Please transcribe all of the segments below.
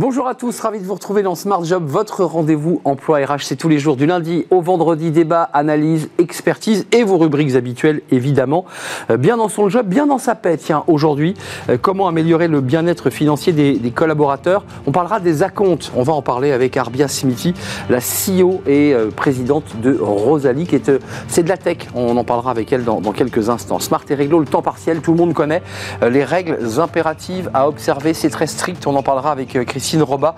Bonjour à tous, ravi de vous retrouver dans Smart Job, votre rendez-vous emploi RH. C'est tous les jours du lundi au vendredi, débat, analyse, expertise et vos rubriques habituelles évidemment. Euh, bien dans son job, bien dans sa paix. Tiens, aujourd'hui, euh, comment améliorer le bien-être financier des, collaborateurs? On parlera des acomptes. On va en parler avec Arbia Smithy, la CEO et euh, présidente de Rosalie, qui est, c'est de la tech. On en parlera avec elle dans, quelques instants. Smart et réglo, le temps partiel, tout le monde connaît les règles impératives à observer. C'est très strict. On en parlera avec Christine Christine Roba,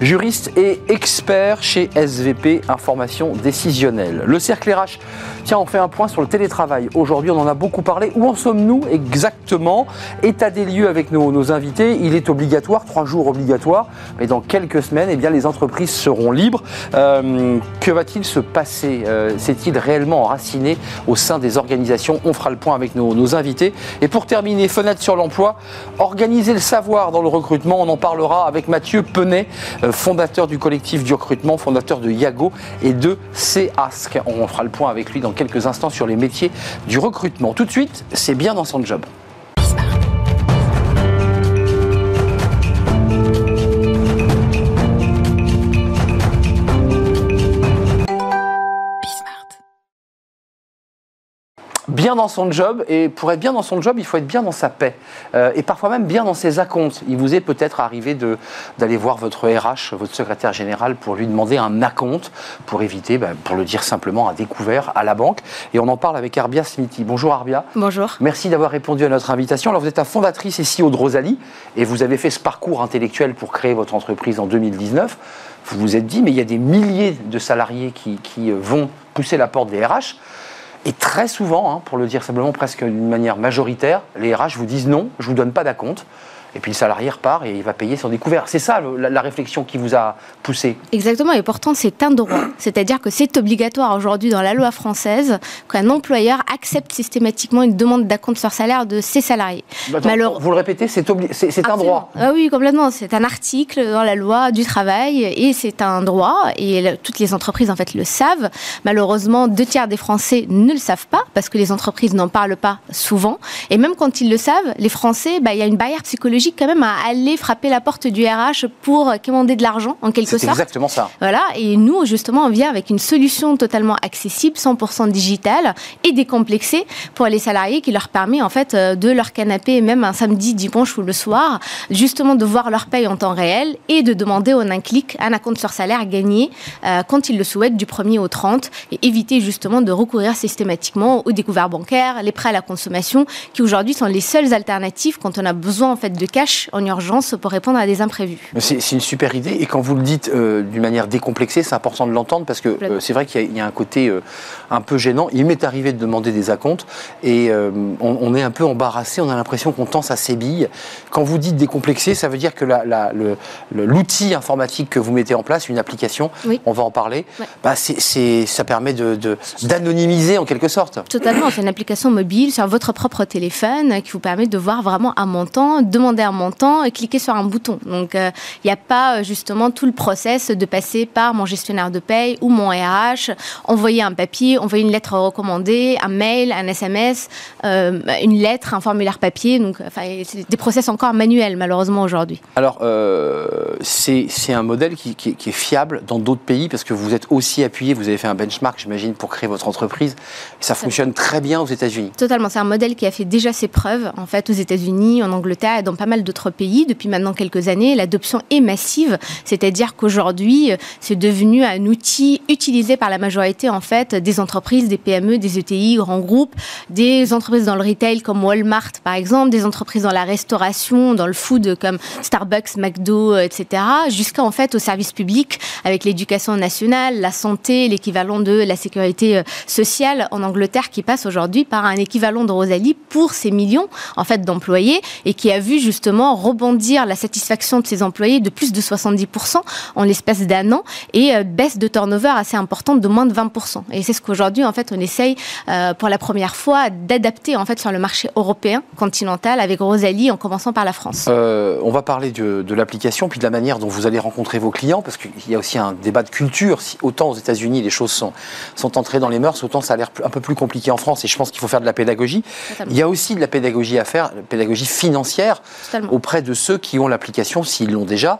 juriste et expert chez SVP Information Décisionnelle. Le cercle RH, tiens, on fait un point sur le télétravail. Aujourd'hui, on en a beaucoup parlé. Où en sommes-nous exactement? État des lieux avec nos, invités. Il est obligatoire, trois jours obligatoires, mais dans quelques semaines, eh bien, les entreprises seront libres. Euh, que va-t-il se passer? Euh, C'est-il réellement enraciné au sein des organisations? On fera le point avec nos invités. Et pour terminer, fenêtre sur l'emploi, organiser le savoir dans le recrutement. On en parlera avec Mathieu Mathieu Penet, euh, fondateur du collectif du recrutement, fondateur de Yago et de CASC. On fera le point avec lui dans quelques instants sur les métiers du recrutement. Tout de suite, c'est bien dans son job. Bien dans son job, et pour être bien dans son job, il faut être bien dans sa paix, euh, et parfois même bien dans ses acomptes. Il vous est peut-être arrivé d'aller voir votre RH, votre secrétaire général, pour lui demander un acompte, pour éviter, bah, pour le dire simplement, un découvert à la banque. Et on en parle avec Arbia Smithy. Bonjour Arbia. Bonjour. Merci d'avoir répondu à notre invitation. Alors vous êtes la fondatrice et CEO de Rosalie, et vous avez fait ce parcours intellectuel pour créer votre entreprise en 2019. Vous vous êtes dit, mais il y a des milliers de salariés qui, qui vont pousser la porte des RH. Et très souvent, hein, pour le dire simplement presque d'une manière majoritaire, les RH vous disent non, je ne vous donne pas d'acompte et puis le salarié repart et il va payer son découvert. C'est ça la, réflexion qui vous a poussé Exactement, et pourtant c'est un droit. C'est-à-dire que c'est obligatoire aujourd'hui dans la loi française qu'un employeur accepte systématiquement une demande d'acompte sur salaire de ses salariés. Bah, vous le répétez, c'est un droit ah Oui, complètement. C'est un article dans la loi du travail et c'est un droit et toutes les entreprises en fait le savent. Malheureusement, deux tiers des Français ne le savent pas parce que les entreprises n'en parlent pas souvent. Et même quand ils le savent, les Français, bah, il y a une barrière psychologique quand même à aller frapper la porte du RH pour commander de l'argent, en quelque sorte. Exactement ça. Voilà, et nous, justement, on vient avec une solution totalement accessible, 100% digitale et décomplexée pour les salariés qui leur permet, en fait, euh, de leur canapé, même un samedi, dimanche ou le soir, justement de voir leur paye en temps réel et de demander en un clic un compte sur salaire gagné euh, quand ils le souhaitent du 1er au 30 et éviter justement de recourir systématiquement aux découvertes bancaires, les prêts à la consommation, qui aujourd'hui sont les seules alternatives quand on a besoin en fait de cash en urgence pour répondre à des imprévus. C'est une super idée et quand vous le dites euh, d'une manière décomplexée, c'est important de l'entendre parce que euh, c'est vrai qu'il y, a un côté euh, un peu gênant. Il m'est arrivé de demander des acomptes et on, est un peu embarrassé, on a l'impression qu'on tense à ses billes. Quand vous dites décomplexé, ça veut dire que l'outil informatique que vous mettez en place, une application, on va en parler, bah ça permet d'anonymiser de, en quelque sorte. Totalement, c'est une application mobile sur votre propre téléphone qui vous permet de voir vraiment un montant, demander un montant et cliquer sur un bouton. Donc, euh, il n'y a pas euh, justement tout le process de passer par mon gestionnaire de paye ou mon RH, envoyer un papier, envoyer une lettre recommandée, un mail, un SMS, euh, une lettre, un formulaire papier. Donc, enfin, c'est des process encore manuels, malheureusement, aujourd'hui. Alors, c'est un modèle qui, est fiable dans d'autres pays parce que vous êtes aussi appuyé, vous avez fait un benchmark, j'imagine, pour créer votre entreprise. ça fonctionne très bien aux États-Unis. Totalement. C'est un modèle qui a fait déjà ses preuves, en fait, aux États-Unis, en Angleterre et dans pas mal d'autres pays depuis maintenant quelques années. L'adoption est massive, c'est-à-dire qu'aujourd'hui, c'est devenu un outil utilisé par la majorité en fait des entreprises, des PME, des ETI, grands groupes, des entreprises dans le retail comme Walmart par exemple, des entreprises dans la restauration, dans le food comme Starbucks, McDo, etc., jusqu'à en fait au service public avec l'éducation nationale, la santé, l'équivalent de la sécurité euh, sociale en Angleterre qui passe aujourd'hui par un équivalent de Rosalie pour ces millions en fait d'employés et qui a vu justement justement rebondir la satisfaction de ses employés de plus de 70% en l'espace d'un an et euh, baisse de turnover assez importante de moins de 20%. Et c'est ce qu'aujourd'hui, en fait, on essaye euh, pour la première fois d'adapter en fait sur le marché européen continental avec Rosalie en commençant par la France. Euh, on va parler de, de l'application puis de la manière dont vous allez rencontrer vos clients parce qu'il y a aussi un débat de culture. Si autant aux États-Unis les choses sont, sont entrées dans les mœurs, autant ça a l'air un peu plus compliqué en France et je pense qu'il faut faire de la pédagogie. Il y a aussi de la pédagogie à faire, la pédagogie financière. Auprès de ceux qui ont l'application, s'ils l'ont déjà.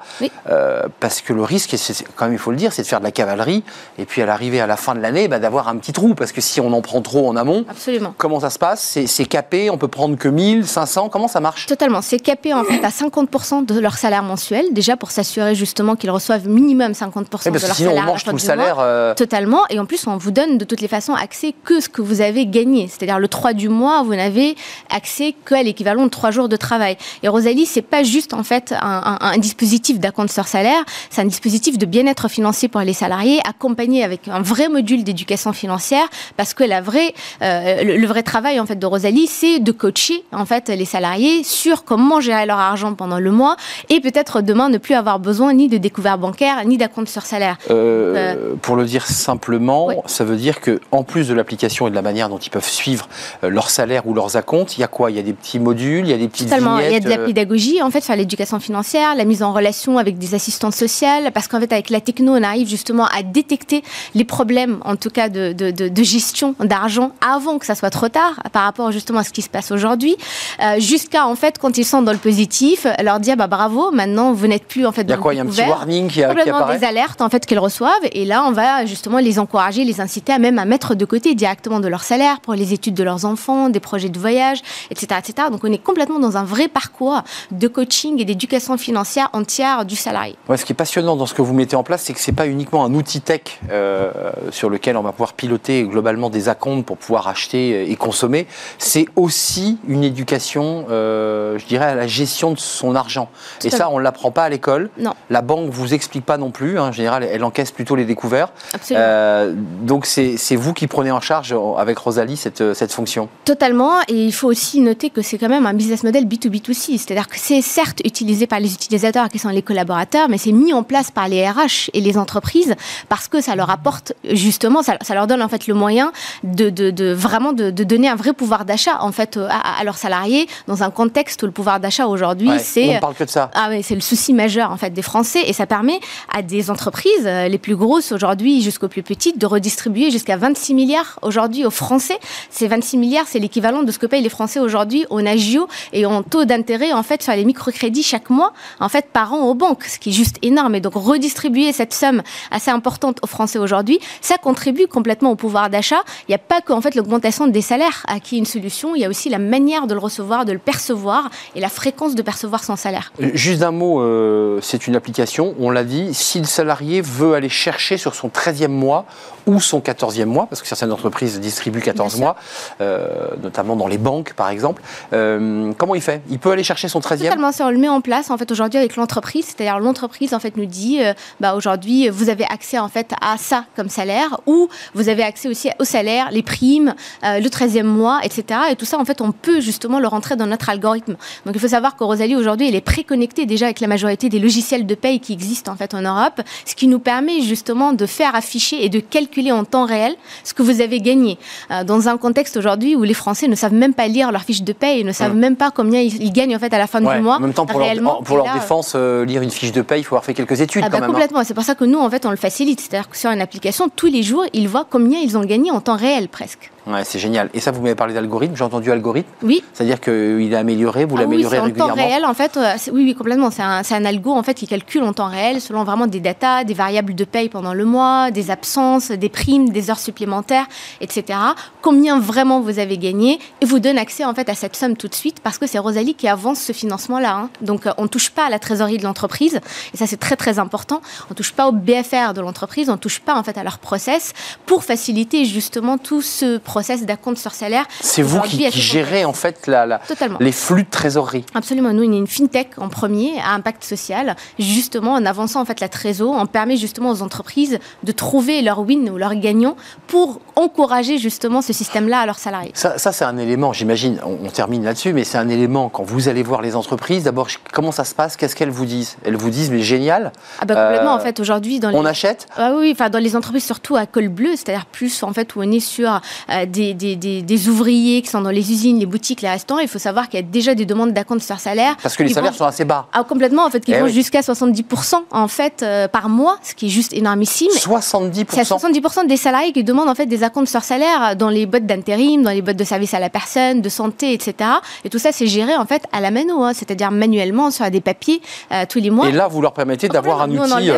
Euh, parce que le risque, c'est, quand même il faut le dire, c'est de faire de la cavalerie et puis à l'arrivée à la fin de l'année, bah, d'avoir un petit trou. Parce que si on en prend trop en amont, Absolument. comment ça se passe? C'est, capé, on peut prendre que 1000, 500, comment ça marche? Totalement, c'est capé en fait à 50% de leur salaire mensuel, déjà pour s'assurer justement qu'ils reçoivent minimum 50% de leur sinon salaire. On mange tout le salaire. Euh, Totalement, et en plus on vous donne de toutes les façons accès que ce que vous avez gagné. C'est-à-dire le 3 du mois, vous n'avez accès qu'à l'équivalent de 3 jours de travail. Et Rosalie, c'est pas juste en fait un, dispositif d'acompte sur salaire, c'est un dispositif de bien-être financier pour les salariés, accompagné avec un vrai module d'éducation financière, parce que la vraie, euh, le, vrai travail en fait de Rosalie, c'est de coacher en fait les salariés sur comment gérer leur argent pendant le mois et peut-être demain ne plus avoir besoin ni de découvert bancaire ni d'acompte sur salaire. Euh, euh, pour le dire simplement, ça veut dire que en plus de l'application et de la manière dont ils peuvent suivre leur salaire ou leurs acomptes, il y a quoi? Il y a des petits modules, il y a des petites Totalement. Il y a de la pédagogie en fait, faire l'éducation financière, la mise en relation avec des assistantes sociales, parce qu'en fait avec la techno, on arrive justement à détecter les problèmes, en tout cas de, de, de, gestion d'argent avant que ça soit trop tard, par rapport justement à ce qui se passe aujourd'hui, euh, jusqu'à en fait quand ils sont dans le positif, leur dire bah bravo, maintenant vous n'êtes plus en fait dans Il y a quoi? Il y a un petit warning qui, complètement apparaît? Des alertes en fait qu'ils reçoivent, et là on va justement les encourager, les inciter à même à mettre de côté directement de leur salaire pour les études de leurs enfants, des projets de voyage, etc., etc. Donc on est complètement dans un vrai parcours de coaching et d'éducation financière entière du salarié. Ouais, ce qui est passionnant dans ce que vous mettez en place, c'est que ce n'est pas uniquement un outil tech euh, sur lequel on va pouvoir piloter globalement des acomptes pour pouvoir acheter et consommer, c'est aussi une éducation, euh, je dirais, à la gestion de son argent. et ça, on ne l'apprend pas à l'école. Non. La banque ne vous explique pas non plus. Hein. En général, elle encaisse plutôt les découverts. Absolument. Euh, donc c'est vous qui prenez en charge avec Rosalie cette, cette fonction. Totalement. Et il faut aussi noter que c'est quand même un business model B2B2C. C'est-à-dire que c'est certes utilisé par les utilisateurs qui sont les collaborateurs, mais c'est mis en place par les RH et les entreprises parce que ça leur apporte justement, ça, leur donne en fait le moyen de, de, vraiment de, donner un vrai pouvoir d'achat en fait à, leurs salariés dans un contexte où le pouvoir d'achat aujourd'hui c'est on parle que de ça. Ah oui, c'est le souci majeur en fait des Français et ça permet à des entreprises euh, les plus grosses aujourd'hui jusqu'aux plus petites de redistribuer jusqu'à 26 milliards aujourd'hui aux Français. Ces 26 milliards, c'est l'équivalent de ce que payent les Français aujourd'hui au Nagio et en taux d'intérêt en fait sur les microcrédits chaque mois en fait par an aux banques, ce qui est juste énorme. Et donc redistribuer cette somme assez importante aux Français aujourd'hui, ça contribue complètement au pouvoir d'achat. Il n'y a pas que en fait l'augmentation des salaires à qui est une solution, il y a aussi la manière de le recevoir, de le percevoir et la fréquence de percevoir son salaire. Euh, juste un mot, euh, c'est une application, on l'a dit, si le salarié veut aller chercher sur son 13e mois ou son 14e mois, parce que certaines entreprises distribuent 14 mois, euh, notamment dans les banques par exemple, comment il fait? Il peut aller chercher son 13e Totalement, on le met en place en fait aujourd'hui avec l'entreprise, c'est-à-dire l'entreprise en fait nous dit, bah, aujourd'hui vous avez accès en fait à ça comme salaire, ou vous avez accès aussi au salaire, les primes, le 13e mois, etc. Et tout ça en fait on peut justement le rentrer dans notre algorithme. Donc il faut savoir que Rosalie aujourd'hui elle est préconnectée déjà avec la majorité des logiciels de paye qui existent en fait en Europe, ce qui nous permet justement de faire afficher et de calculer en temps réel ce que vous avez gagné. Euh, dans un contexte aujourd'hui où les Français ne savent même pas lire leur fiche de paye et ne savent même pas combien ils, gagnent en fait à la fin du mois. En même temps, pour leur, pour leur défense, euh, lire une fiche de paye, il faut avoir fait quelques études ah quand bah. Hein. Complètement. C'est pour ça que nous, en fait, on le facilite. C'est-à-dire que sur une application, tous les jours, ils voient combien ils ont gagné en temps réel presque. Ouais, c'est génial. Et ça, vous m'avez parlé d'algorithme. J'ai entendu algorithme. Oui. C'est-à-dire qu'il est amélioré, vous ah l'améliorez oui, régulièrement. En temps réel, en fait. Euh, oui, oui, complètement. C'est un, un, algo en fait qui calcule en temps réel selon vraiment des datas, des variables de paye pendant le mois, des absences, des primes, des heures supplémentaires, etc. Combien vraiment vous avez gagné et vous donne accès en fait à cette somme tout de suite parce que c'est Rosalie qui avance ce financement-là. Hein. Donc euh, on ne touche pas à la trésorerie de l'entreprise et ça c'est très très important. On ne touche pas au BFR de l'entreprise, on ne touche pas en fait à leur process pour faciliter justement tout ce process d'acompte sur salaire. C'est vous qui, gérez en fait la, les flux de trésorerie. Absolument. Nous, on est une fintech en premier à impact social. Justement, en avançant en fait la trésor, on permet justement aux entreprises de trouver leur win ou leur gagnant pour encourager justement ce système-là à leurs salariés. Ça, c'est un élément, j'imagine, on, termine là-dessus, mais c'est un élément quand vous allez voir les entreprises. D'abord, comment ça se passe? Qu'est-ce qu'elles vous disent? Elles vous disent, mais génial. Ah bah complètement, en fait, aujourd'hui, dans on achète? Ah oui, enfin dans les entreprises surtout à col bleu, c'est-à-dire plus en fait où on est sur des, des, des, ouvriers qui sont dans les usines, les boutiques, les restaurants, il faut savoir qu'il y a déjà des demandes d'acompte sur salaire. Parce que les salaires sont assez bas. Ah, complètement, en fait, qui eh vont jusqu'à 70% en fait, par mois, ce qui est juste énormissime. 70% C'est 70% des salariés qui demandent en fait des acomptes sur salaire dans les boîtes d'intérim, dans les boîtes de service à la personne, de santé, etc. Et tout ça, c'est géré en fait à la mano, hein, c'est-à-dire manuellement sur des papiers tous les mois. Et là, vous leur permettez d'avoir un outil.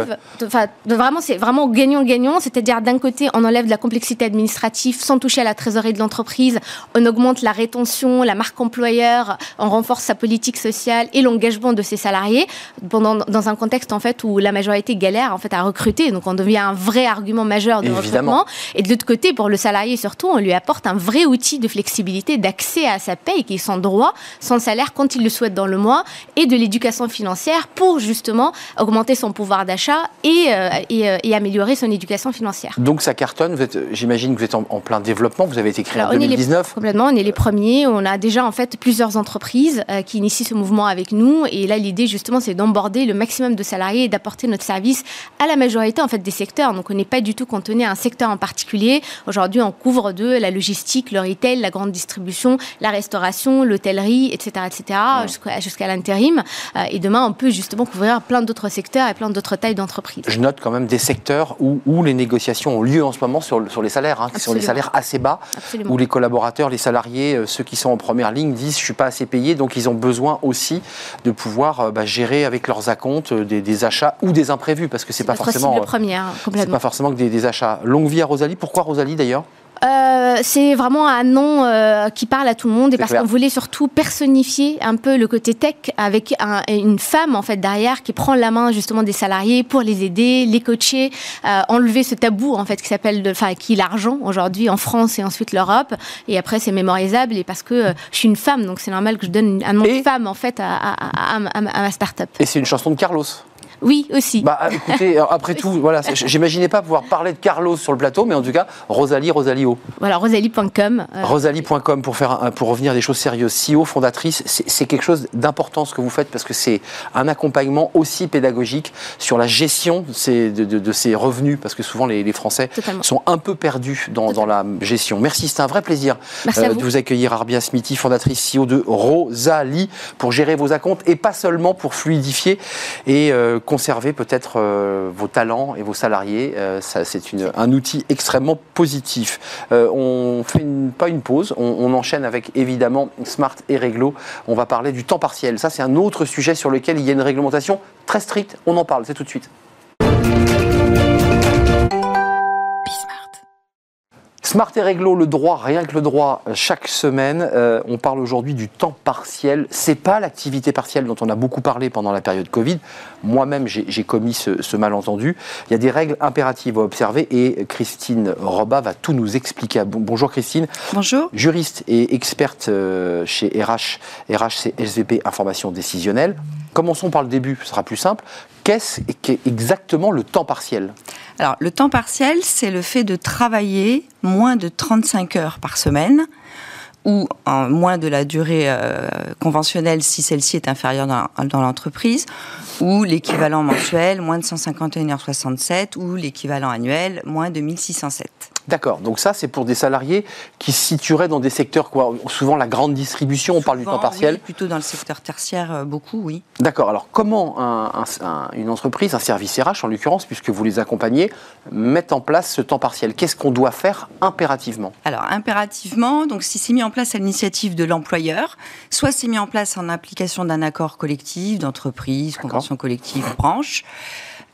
Vraiment, c'est vraiment gagnant-gagnant, c'est-à-dire d'un côté, on enlève de la complexité administrative sans toucher à la trésorerie de l'entreprise, on augmente la rétention, la marque employeur, on renforce sa politique sociale et l'engagement de ses salariés pendant, dans un contexte en fait où la majorité galère en fait à recruter, donc on devient un vrai argument majeur de recrutement. Et de l'autre côté, pour le salarié surtout, on lui apporte un vrai outil de flexibilité, d'accès à sa paye qui est sans droit, sans salaire quand il le souhaite dans le mois, et de l'éducation financière pour justement augmenter son pouvoir d'achat et, euh, euh, et, améliorer son éducation financière. Donc ça cartonne, j'imagine que vous êtes en, plein développement, vous avez été créé en 2019 Complètement, on est les premiers, on a déjà en fait plusieurs entreprises euh, qui initient ce mouvement avec nous, et là l'idée justement c'est d'emborder le maximum de salariés et d'apporter notre service à la majorité en fait des secteurs. Donc on n'est pas du tout cantonné à un secteur en particulier. Aujourd'hui on couvre de la logistique, le retail, la grande distribution, la restauration, l'hôtellerie, etc., etc., jusqu'à l'intérim. et demain on peut justement couvrir plein d'autres secteurs et plein d'autres tailles d'entreprises. Je note quand même des secteurs où, où, les négociations ont lieu en ce moment sur, sur les salaires, hein, qui sont des salaires assez bas, où les collaborateurs, les salariés, euh, ceux qui sont en première ligne disent je suis pas assez payé, donc ils ont besoin aussi de pouvoir euh, bah, gérer avec leurs acomptes euh, des, achats ou des imprévus, parce que c'est pas forcément, première, pas forcément que des, des achats. Longue vie à Rosalie. Pourquoi Rosalie d'ailleurs? Euh, c'est vraiment un nom euh, qui parle à tout le monde et parce qu'on voulait surtout personnifier un peu le côté tech avec une femme en fait derrière qui prend la main justement des salariés pour les aider, les coacher, euh, enlever ce tabou en fait qui s'appelle, enfin qui est l'argent aujourd'hui en France et ensuite l'Europe et après c'est mémorisable et parce que je suis une femme donc c'est normal que je donne un nom de femme en fait à, à, à, à ma start-up. Et c'est une chanson de Carlos. Oui, aussi. Bah, écoutez, après tout, voilà, j'imaginais pas pouvoir parler de Carlos sur le plateau, mais en tout cas, Rosalie, Rosalio. Voilà, rosalie.com. Euh. Rosalie.com pour faire pour revenir à des choses sérieuses. CEO, fondatrice, c'est quelque chose d'important ce que vous faites parce que c'est un accompagnement aussi pédagogique sur la gestion de ces, de, ces revenus, parce que souvent les, Français sont un peu perdus dans, dans la gestion. Merci, c'est un vrai plaisir euh, de vous accueillir, Arbia Smithy, fondatrice CEO de Rosalie, pour gérer vos acomptes et pas seulement pour fluidifier et euh, conserver peut-être euh, vos talents et vos salariés. Euh, c'est un outil extrêmement positif. Euh, on fait pas une pause, on, enchaîne avec évidemment Smart et Réglo. On va parler du temps partiel. Ça, c'est un autre sujet sur lequel il y a une réglementation très stricte. On en parle, c'est tout de suite. Smart et Réglo, le droit, rien que le droit, chaque semaine. Euh, on parle aujourd'hui du temps partiel. C'est pas l'activité partielle dont on a beaucoup parlé pendant la période Covid. Moi-même, j'ai commis ce, malentendu. Il y a des règles impératives à observer et Christine Roba va tout nous expliquer. Bonjour Christine. Bonjour. Juriste et experte euh, chez RH, RH c'est SVP Information Décisionnelle. Commençons par le début, ce sera plus simple. Qu'est-ce exactement le temps partiel? Alors, le temps partiel, c'est le fait de travailler moins de 35 heures par semaine ou moins de la durée euh, conventionnelle si celle-ci est inférieure dans, dans l'entreprise, ou l'équivalent mensuel, moins de 151h67, ou l'équivalent annuel, moins de 1607. D'accord. Donc ça, c'est pour des salariés qui se situeraient dans des secteurs, quoi, souvent la grande distribution, on parle du temps partiel. Oui, plutôt dans le secteur tertiaire, euh, beaucoup, oui. D'accord. Alors comment une entreprise, un service RH en l'occurrence, puisque vous les accompagnez, met en place ce temps partiel? Qu'est-ce qu'on doit faire impérativement? Alors impérativement, donc si c'est mis en place à l'initiative de l'employeur, soit c'est mis en place en application d'un accord collectif d'entreprise, convention collective, branche.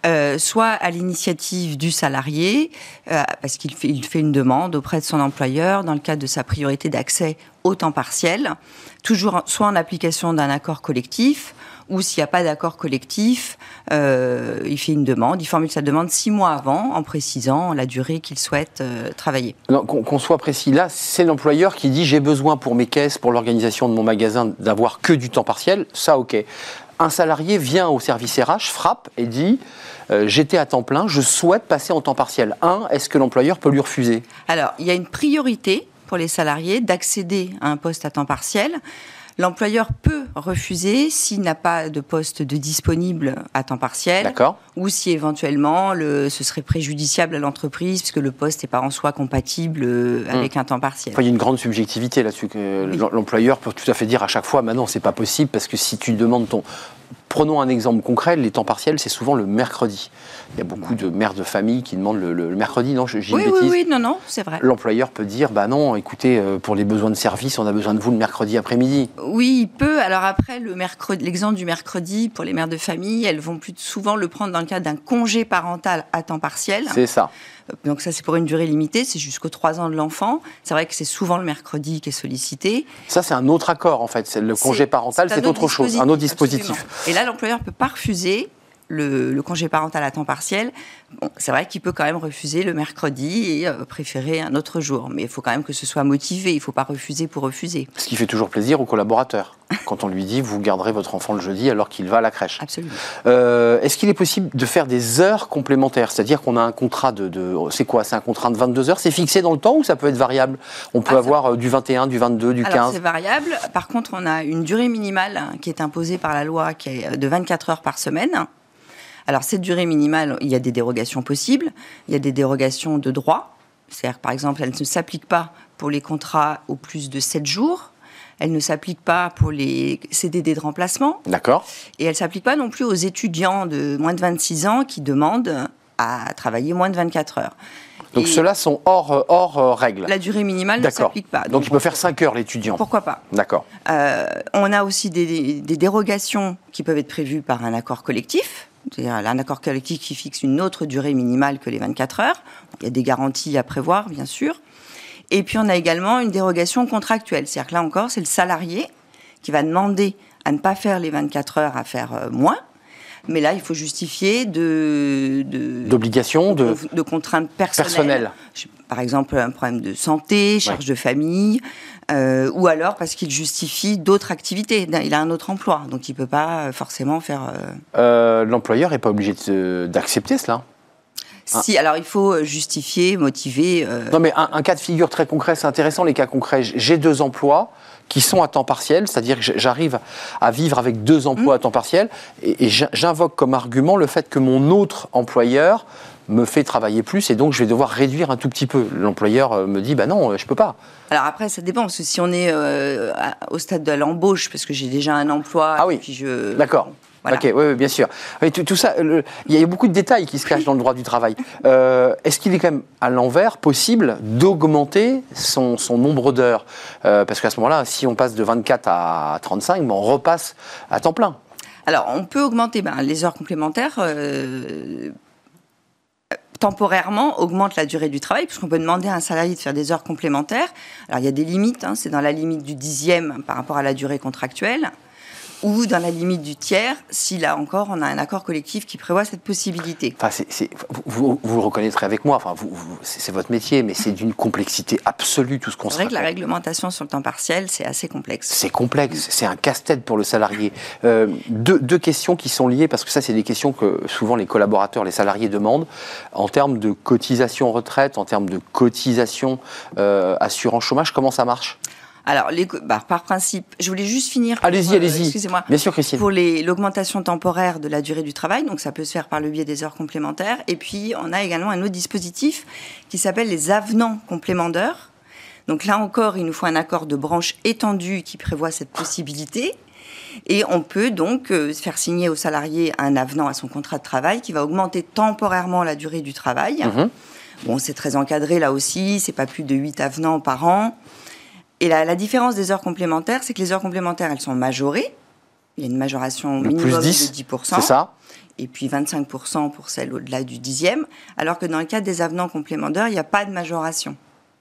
Euh, soit à l'initiative du salarié, euh, parce qu'il fait, une demande auprès de son employeur dans le cadre de sa priorité d'accès au temps partiel, toujours soit en application d'un accord collectif, ou s'il n'y a pas d'accord collectif, euh, il fait une demande, il formule sa demande six mois avant en précisant la durée qu'il souhaite travailler. Qu'on soit précis, là, c'est l'employeur qui dit j'ai besoin pour mes caisses, pour l'organisation de mon magasin, d'avoir que du temps partiel, ça ok un salarié vient au service RH, frappe et dit euh, j'étais à temps plein, je souhaite passer en temps partiel. Un, est-ce que l'employeur peut lui refuser? Alors, il y a une priorité pour les salariés d'accéder à un poste à temps partiel L'employeur peut refuser s'il n'a pas de poste de disponible à temps partiel. Ou si éventuellement le, ce serait préjudiciable à l'entreprise puisque le poste n'est pas en soi compatible euh, Hmm. avec un temps partiel. Enfin, il y a une grande subjectivité là-dessus. Oui. L'employeur peut tout à fait dire à chaque fois, maintenant, c'est pas possible parce que si tu demandes ton. Prenons un exemple concret, les temps partiels, c'est souvent le mercredi. Il y a beaucoup de mères de famille qui demandent le, le- le mercredi, non, j'ai oui, oui, oui, non, non, c'est vrai. L'employeur peut dire, bah non, écoutez, euh, pour les besoins de service, on a besoin de vous le mercredi après-midi. Oui, il peut. Alors après, le mercredi, l'exemple du mercredi pour les mères de famille, elles vont plus souvent le prendre dans le cadre d'un congé parental à temps partiel. C'est ça. Donc ça, c'est pour une durée limitée, c'est jusqu'aux 3 ans de l'enfant. C'est vrai que c'est souvent le mercredi qui est sollicité. Ça, c'est un autre accord, en fait. Le congé parental, c'est autre chose, un autre dispositif. absolument. Et là, l'employeur peut pas refuser le, le congé parental à temps partiel. Bon, c'est vrai qu'il peut quand même refuser le mercredi et euh, préférer un autre jour. Mais il faut quand même que ce soit motivé. Il ne faut pas refuser pour refuser. Ce qui fait toujours plaisir aux collaborateurs. Quand on lui dit, vous garderez votre enfant le jeudi alors qu'il va à la crèche. Absolument. Euh, Est-ce qu'il est possible de faire des heures complémentaires? C'est-à-dire qu'on a un contrat de. de- c'est quoi? C'est un contrat de 22 heures? C'est fixé dans le temps ou ça peut être variable? On peut Ah, avoir euh, du 21, du 22, du Alors 15 c'est variable. Par contre, on a une durée minimale hein, qui est imposée par la loi, qui est de 24 heures par semaine. Alors cette durée minimale, il y a des dérogations possibles. Il y a des dérogations de droit. C'est-à-dire, par exemple, elle ne s'applique pas pour les contrats au plus de 7 jours. Elle ne s'applique pas pour les CDD de remplacement. D'accord. Et elle ne s'applique pas non plus aux étudiants de moins de 26 ans qui demandent à travailler moins de 24 heures. Donc ceux-là sont hors, euh, hors règle. La durée minimale ne s'applique pas. Donc il peut faire 5 heures l'étudiant. Pourquoi pas D'accord. Euh, on a aussi des, des dérogations qui peuvent être prévues par un accord collectif, c'est-à-dire un accord collectif qui fixe une autre durée minimale que les 24 heures. Il y a des garanties à prévoir, bien sûr. Et puis on a également une dérogation contractuelle, c'est-à-dire que là encore, c'est le salarié qui va demander à ne pas faire les 24 heures, à faire euh, moins. Mais là, il faut justifier de, de, D'obligation, de. de contraintes personnelles. Je- Par exemple, un problème de santé, charge de famille, euh, ou alors parce qu'il justifie d'autres activités. Il a un autre emploi, donc il peut pas euh, forcément faire. euh, L'employeur n'est pas obligé d'accepter cela. Si, alors il faut justifier, motiver. euh, Non, mais un, un cas de figure très concret, c'est intéressant les cas concrets. J'ai deux emplois qui sont à temps partiel, c'est-à-dire que j'arrive à vivre avec deux emplois à temps partiel, et, et j'in- j'invoque comme argument le fait que mon autre employeur me fait travailler plus, et donc je vais devoir réduire un tout petit peu. L'employeur euh, me dit, bah non, euh, je peux pas. Alors après, ça dépend, parce que si on est euh, au stade de l'embauche, parce que j'ai déjà un emploi, Ah oui. et puis je. D'accord. Voilà. Ok, oui, oui, bien sûr. Oui, tout, tout ça, il y a beaucoup de détails qui se cachent dans le droit du travail. Euh, Est-ce qu'il est quand même à l'envers possible d'augmenter son, son nombre d'heures? Euh, Parce qu'à ce moment-là, si on passe de 24 à 35, ben, on repasse à temps plein. Alors, on peut augmenter ben, les heures complémentaires. euh, temporairement augmente la durée du travail, puisqu'on peut demander à un salarié de faire des heures complémentaires. Alors il y a des limites, hein, c'est dans la limite du dixième par rapport à la durée contractuelle, ou dans la limite du tiers, si là encore on a un accord collectif qui prévoit cette possibilité. Enfin, c'est- c'est- vous, vous, vous le reconnaîtrez avec moi, enfin, vous, vous- c'est c'est votre métier, mais c'est d'une complexité absolue tout ce qu'on C'est se vrai que la réglementation sur le temps partiel, c'est assez complexe. C'est complexe, c'est un casse-tête pour le salarié. Euh, deux, deux questions qui sont liées, parce que ça, c'est des questions que souvent les collaborateurs, les salariés demandent, en termes de cotisation retraite, en termes de cotisation euh, assurance chômage, comment ça marche? Alors, les, bah, par principe, je voulais juste finir. Allez-y, euh, allez-y. Excusez-moi. Bien sûr, Christine. Pour l'augmentation temporaire de la durée du travail, donc ça peut se faire par le biais des heures complémentaires. Et puis, on a également un autre dispositif qui s'appelle les avenants compléments d'heures. Donc là encore, il nous faut un accord de branche étendu qui prévoit cette possibilité. Et on peut donc euh, faire signer au salarié un avenant à son contrat de travail qui va augmenter temporairement la durée du travail. Mhm. Bon, c'est très encadré là aussi, c'est pas plus de 8 avenants par an. Et la, la différence des heures complémentaires, c'est que les heures complémentaires, elles sont majorées. Il y a une majoration minimum plus 10, de 10%. c'est ça Et puis 25% pour celles au-delà du dixième. Alors que dans le cadre des avenants complémentaires, il n'y a pas de majoration.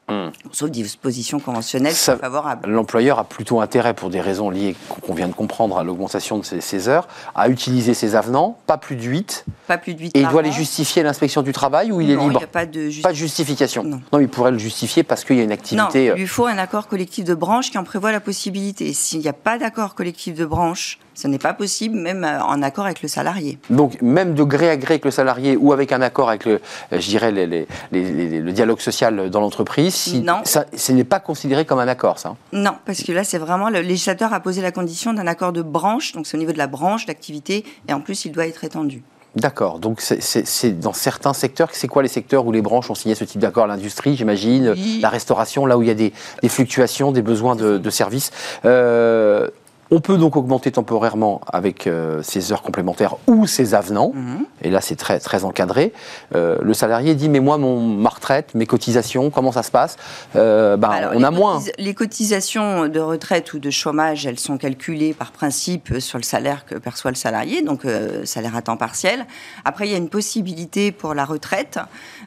Hmm. Sauf dispositions conventionnelles Ça- favorables. L'employeur a plutôt intérêt, pour des raisons liées qu'on vient de comprendre à l'augmentation de ses, ses heures, à utiliser ses avenants, pas plus de 8, Pas plus de 8 et il doit les justifier à l'inspection du travail ou il est libre Il n'y a pas de justi- Pas de justification. Non. il pourrait le justifier parce qu'il y a une Non, activité. il euh, lui faut un accord collectif de branche qui en prévoit la possibilité. S'il n'y a pas d'accord collectif de branche Ce n'est pas possible, même euh, en accord avec le salarié. Donc, même de gré à gré avec le salarié ou avec un accord avec, le, euh, je dirais, le dialogue social dans l'entreprise, si non. Ça, ce n'est pas considéré comme un accord, ça Non, parce que là, c'est vraiment le législateur a posé la condition d'un accord de branche, donc c'est au niveau de la branche d'activité, et en plus, il doit être étendu. D'accord. Donc c'est dans certains secteurs. C'est quoi les secteurs où les branches ont signé ce type d'accord? L'industrie, j'imagine, la restauration, là où il y a des, fluctuations, des besoins de, de services. Euh, on peut donc augmenter temporairement avec euh, ces heures complémentaires ou ces avenants. Mhm. Et là, c'est très, très encadré. Euh, le salarié dit Mais moi, mon, ma retraite, mes cotisations, comment ça se passe? Euh, ben, On a moins. Les cotisations de retraite ou de chômage, elles sont calculées par principe sur le salaire que perçoit le salarié, donc salaire à temps partiel. Après, il y a une possibilité pour la retraite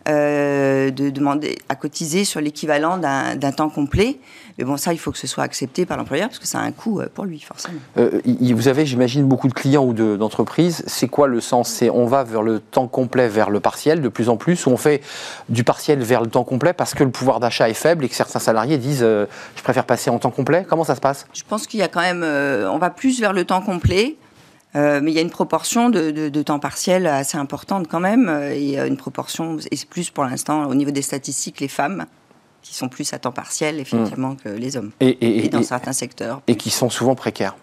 de demander à cotiser sur l'équivalent d'un temps complet. Mais bon, ça, il faut que ce soit accepté par l'employeur parce que ça a un coût pour lui. Euh, vous avez, j'imagine, beaucoup de clients ou d'entreprises. c'est quoi le sens? C'est on va vers le temps complet, vers le partiel de plus en plus, ou on fait du partiel vers le temps complet parce que le pouvoir d'achat est faible et que certains salariés disent euh, je préfère passer en temps complet? Comment ça se passe? Je pense qu'il y a quand même. Euh, on va plus vers le temps complet. mais il y a une proportion de, temps partiel assez importante quand même, et une proportion, et c'est plus pour l'instant au niveau des statistiques, les femmes qui sont plus à temps partiel, effectivement, mmh. que les hommes. Et, dans certains secteurs. Et qui sont souvent précaires.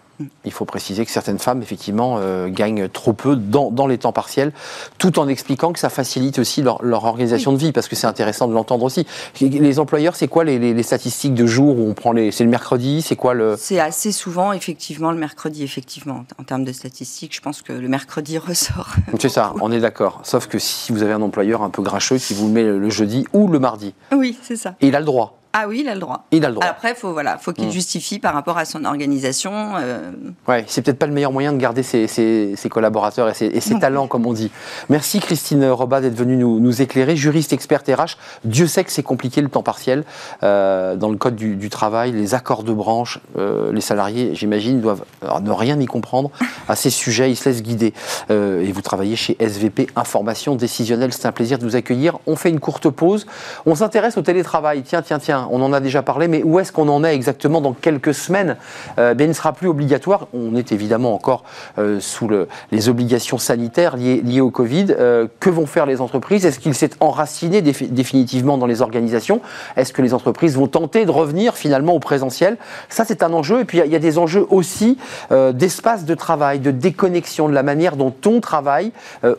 Il faut préciser que certaines femmes, effectivement, euh, gagnent trop peu dans, dans, les temps partiels, tout en expliquant que ça facilite aussi leur, leur organisation de vie, parce que c'est intéressant de l'entendre aussi. Les employeurs, c'est quoi les, les, statistiques de jour où on prend les... C'est le mercredi C'est quoi le... C'est assez souvent, effectivement, le mercredi, effectivement. En termes de statistiques, je pense que le mercredi ressort. C'est ça, on est d'accord. Sauf que si vous avez un employeur un peu grincheux qui vous le met le jeudi ou le mardi. Oui, c'est ça. Et il a le droit. Ah oui, il a le droit. Il a le droit. Après, faut voilà, faut qu'il hmm. justifie par rapport à son organisation. Euh... Ouais, c'est peut-être pas le meilleur moyen de garder ses, ses, ses collaborateurs et ses, et ses talents, comme on dit. Merci Christine Robat d'être venue nous, nous, éclairer, juriste experte RH. Dieu sait que c'est compliqué le temps partiel euh, dans le code du, du, travail, les accords de branche. Euh, les salariés, j'imagine, doivent ne rien y comprendre à ces sujets. Ils se laissent guider. Euh, et vous travaillez chez SVP Information Décisionnelle. C'est un plaisir de vous accueillir. On fait une courte pause. On s'intéresse au télétravail. Tiens, tiens, tiens on en a déjà parlé, mais où est-ce qu'on en est exactement dans quelques semaines euh, Il ne sera plus obligatoire. On est évidemment encore euh, sous les obligations sanitaires liées, au Covid. Euh, que vont faire les entreprises? Est-ce qu'il s'est enraciné définitivement dans les organisations? Est-ce que les entreprises vont tenter de revenir finalement au présentiel? Ça, c'est un enjeu. Et puis, il y, a des enjeux aussi d'espace de travail, de déconnexion, de la manière dont on travaille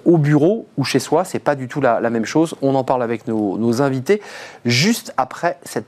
au bureau ou chez soi. C'est pas du tout la, même chose. On en parle avec nos invités juste après cette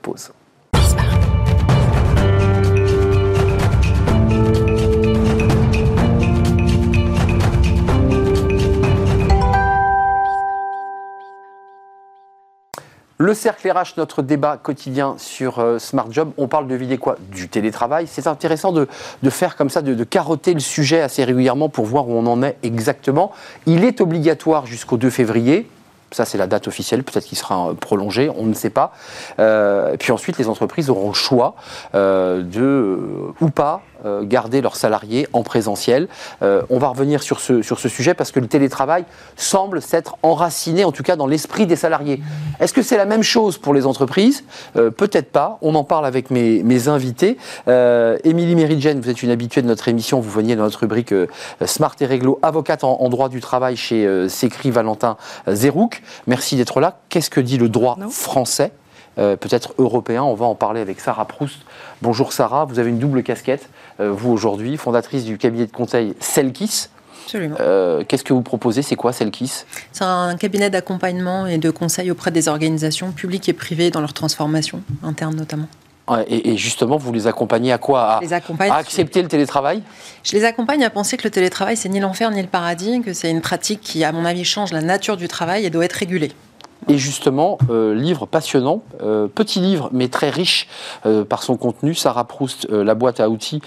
Le cercle RH, notre débat quotidien sur euh, Smart Job, on parle de vider quoi? Du télétravail. C'est intéressant de, faire comme ça, de, de, carotter le sujet assez régulièrement pour voir où on en est exactement. Il est obligatoire jusqu'au 2 février. Ça, c'est la date officielle. Peut-être qu'il sera euh, prolongé, on ne sait pas. Euh, puis ensuite, les entreprises auront le choix euh, de ou pas garder leurs salariés en présentiel. Euh, on va revenir sur ce, sur ce sujet parce que le télétravail semble s'être enraciné, en tout cas dans l'esprit des salariés. Est-ce que c'est la même chose pour les entreprises? Euh, Peut-être pas. On en parle avec mes, mes invités. Émilie Méridjen, vous êtes une habituée de notre émission. Vous veniez dans notre rubrique Smart et Réglo, avocate en, droit du travail chez Sécri Valentin Zerouk. Merci d'être là. Qu'est-ce que dit le droit français? Peut-être européen. On va en parler avec Sarah Proust. Bonjour Sarah, vous avez une double casquette. Euh, vous aujourd'hui, fondatrice du cabinet de conseil Selkis. Absolument. Euh, qu'est-ce que vous proposez? C'est quoi Selkis? C'est un cabinet d'accompagnement et de conseil auprès des organisations publiques et privées dans leur transformation interne notamment. Et, justement, vous les accompagnez à quoi? À, accepter le télétravail? Je les accompagne à penser que le télétravail, c'est ni l'enfer ni le paradis, que c'est une pratique qui, à mon avis, change la nature du travail et doit être régulée. Et justement, euh, livre passionnant, euh, petit livre mais très riche euh, par son contenu, Sarah Proust, La boîte à outils,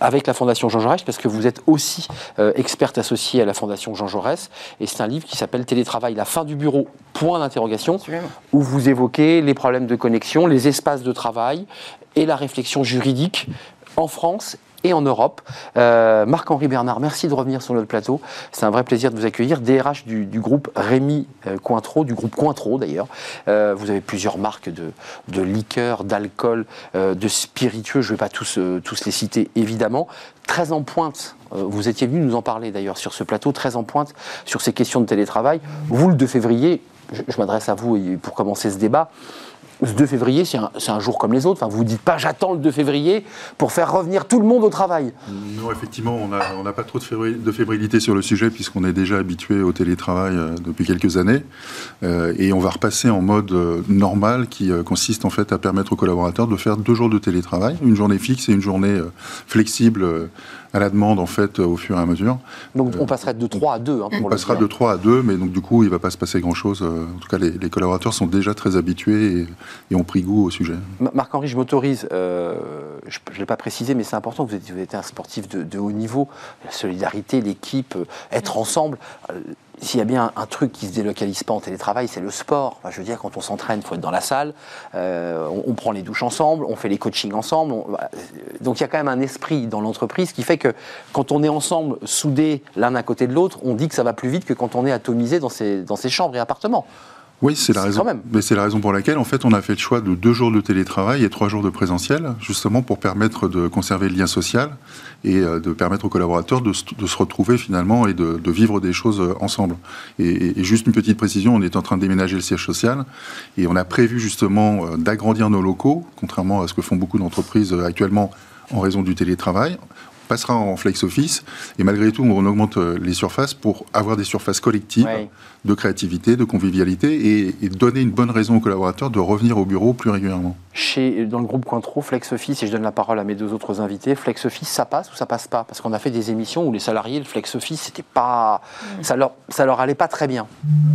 avec la Fondation Jean Jaurès, parce que vous êtes aussi experte associée à la Fondation Jean Jaurès. Et c'est un livre qui s'appelle Télétravail, la fin du bureau, point d'interrogation, où vous évoquez les problèmes de connexion, les espaces de travail et la réflexion juridique en France et en Europe. Euh, Marc-Henri Bernard, merci de revenir sur notre plateau. C'est un vrai plaisir de vous accueillir. DRH du, groupe Rémi euh, Cointreau, du groupe Cointreau d'ailleurs. Euh, vous avez plusieurs marques de, liqueurs, d'alcool, de spiritueux. Je ne vais pas tous, les citer évidemment. Très en pointe vous étiez venu nous en parler d'ailleurs sur ce plateau, très en pointe sur ces questions de télétravail. Vous, le 2 février, je m'adresse à vous pour commencer ce débat, ce 2 février, c'est un, jour comme les autres. Vous ne dites pas j'attends le 2 février pour faire revenir tout le monde au travail. Non, effectivement, on n'a pas trop de, fébrilité sur le sujet puisqu'on est déjà habitué au télétravail euh, depuis quelques années. Euh, et on va repasser en mode euh, normal qui consiste en fait à permettre aux collaborateurs de faire deux jours de télétravail, une journée fixe et une journée flexible à la demande en fait au fur et à mesure. Donc on passerait de 3 à 2 hein, On passera de 3 à 2, mais donc du coup il ne va pas se passer grand chose. En tout cas les, les collaborateurs sont déjà très habitués et, et ont pris goût au sujet. Marc-Henri, je m'autorise, euh, je ne l'ai pas précisé, mais c'est important, vous êtes, vous êtes un sportif de, haut niveau, la solidarité, l'équipe, euh, être ensemble. Euh, s'il y a bien un, truc qui se délocalise pas en télétravail, c'est le sport. je veux dire, quand on s'entraîne, il faut être dans la salle, on, prend les douches ensemble, on fait les coachings ensemble. donc il y a quand même un esprit dans l'entreprise qui fait que quand on est ensemble, soudés l'un à côté de l'autre, on dit que ça va plus vite que quand on est atomisé dans ses, dans ses chambres et appartements. Oui, c'est la raison. Mais c'est la raison pour laquelle, en fait, on a fait le choix de deux jours de télétravail et trois jours de présentiel, justement pour permettre de conserver le lien social et euh, de permettre aux collaborateurs de, se retrouver finalement et de, vivre des choses euh, ensemble. Et, juste une petite précision, on est en train de déménager le siège social et on a prévu justement euh, d'agrandir nos locaux, contrairement à ce que font beaucoup d'entreprises actuellement en raison du télétravail passera en flex office et malgré tout on augmente les surfaces pour avoir des surfaces collectives de créativité, de convivialité et, donner une bonne raison aux collaborateurs de revenir au bureau plus régulièrement. Chez, dans le groupe Cointreau, Flex Office, et je donne la parole à mes deux autres invités, Flex Office, ça passe ou ça passe pas? Parce qu'on a fait des émissions où les salariés, le Flex Office, c'était pas, ça leur, ça leur allait pas très bien.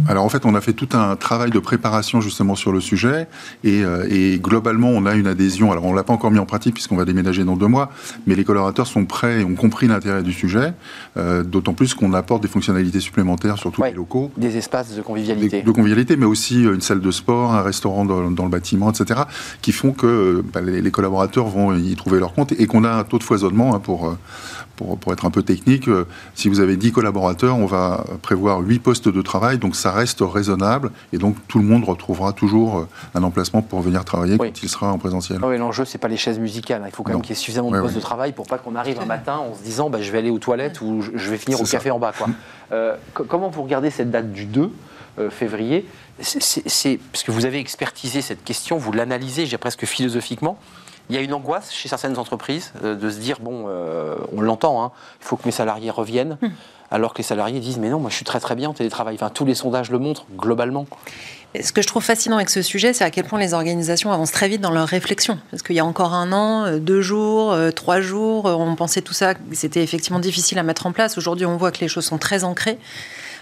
Alors en fait, on a fait tout un travail de préparation justement sur le sujet et, euh, et globalement, on a une adhésion. Alors on l'a pas encore mis en pratique puisqu'on va déménager dans deux mois, mais les collaborateurs sont prêts et ont compris l'intérêt du sujet, euh, d'autant plus qu'on apporte des fonctionnalités supplémentaires sur tous les locaux espaces de convivialité. De, convivialité, mais aussi euh, une salle de sport, un restaurant dans, le bâtiment, etc., qui font que euh, bah, les, collaborateurs vont y trouver leur compte et qu'on a un taux de foisonnement hein, pour, euh, pour, pour, être un peu technique. Si vous avez 10 collaborateurs, on va prévoir 8 postes de travail, donc ça reste raisonnable et donc tout le monde retrouvera toujours un emplacement pour venir travailler quand il sera en présentiel. Oui, l'enjeu, c'est pas les chaises musicales. Hein. Il faut quand même qu'il y ait suffisamment de postes de travail pour pas qu'on arrive un matin en se disant bah, je vais aller aux toilettes ou je vais finir au café en bas. Quoi. Euh, comment vous regardez cette date du 2 euh, février? C'est parce que vous avez expertisé cette question, vous l'analysez, j'ai presque philosophiquement. Il y a une angoisse chez certaines entreprises euh, de se dire bon, on l'entend, hein, il faut que mes salariés reviennent, hum. alors que les salariés disent mais non, moi je suis très très bien en télétravail. Enfin, tous les sondages le montrent globalement. Ce que je trouve fascinant avec ce sujet, c'est à quel point les organisations avancent très vite dans leur réflexion. Parce qu'il y a encore un an, euh, deux jours, euh, trois jours, euh, on pensait tout ça, c'était effectivement difficile à mettre en place. Aujourd'hui, on voit que les choses sont très ancrées.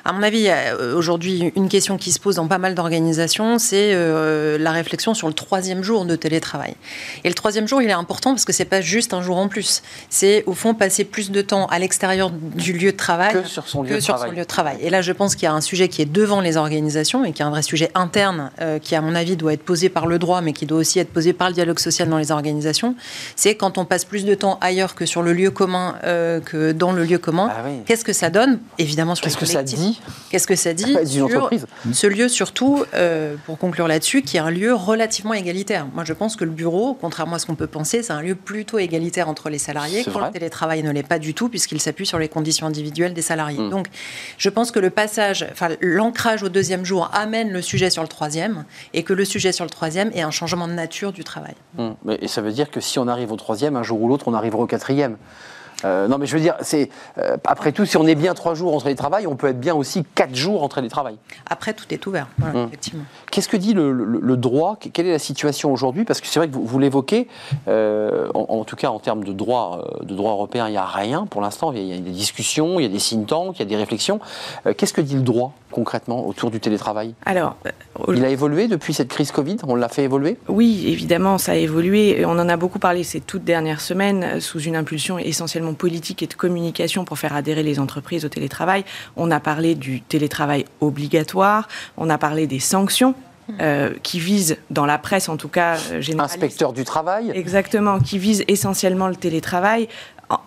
À mon avis, aujourd'hui une question qui se pose dans pas mal d'organisations, c'est euh, la réflexion sur le troisième jour de télétravail. Et le troisième jour, il est important parce que c'est pas juste un jour en plus. C'est au fond passer plus de temps à l'extérieur du lieu de travail que sur son lieu, de, sur travail. Son lieu de travail. Et là, je pense qu'il y a un sujet qui est devant les organisations et qui est un vrai sujet interne, euh, qui à mon avis doit être posé par le droit, mais qui doit aussi être posé par le dialogue social dans les organisations. C'est quand on passe plus de temps ailleurs que sur le lieu commun euh, que dans le lieu commun. Ah qu'est-ce que ça donne? Évidemment sur Qu'est-ce que ça dit? Qu'est-ce que ça dit sur ce lieu surtout, euh, pour conclure là-dessus, qui est un lieu relativement égalitaire. Moi, je pense que le bureau, contrairement à ce qu'on peut penser, c'est un lieu plutôt égalitaire entre les salariés, quand le télétravail ne l'est pas du tout, puisqu'il s'appuie sur les conditions individuelles des salariés. Hmm. Donc, je pense que le passage, enfin, l'ancrage au deuxième jour amène le sujet sur le troisième, et que le sujet sur le troisième est un changement de nature du travail. Hmm. Et ça veut dire que si on arrive au troisième, un jour ou l'autre, on arrivera au quatrième. Euh, non, mais je veux dire, c'est euh, après tout, si on est bien trois jours en télétravail, on peut être bien aussi quatre jours en télétravail. Après, tout est ouvert, hum. effectivement. Qu'est-ce que dit le, droit? Quelle est la situation aujourd'hui? Parce que c'est vrai que vous, l'évoquez, euh, en, tout cas en termes de droit, de droit européen, il n'y a rien pour l'instant. Il y a des discussions, il y a des think tanks, il y a des réflexions. Qu'est-ce que dit le droit? Concrètement autour du télétravail Alors, il a évolué depuis cette crise Covid? On l'a fait évoluer? Oui, évidemment, ça a évolué. On en a beaucoup parlé ces toutes dernières semaines sous une impulsion essentiellement politique et de communication pour faire adhérer les entreprises au télétravail. On a parlé du télétravail obligatoire, on a parlé des sanctions euh, qui visent, dans la presse en tout cas, euh, Inspecteur du travail Exactement, qui visent essentiellement le télétravail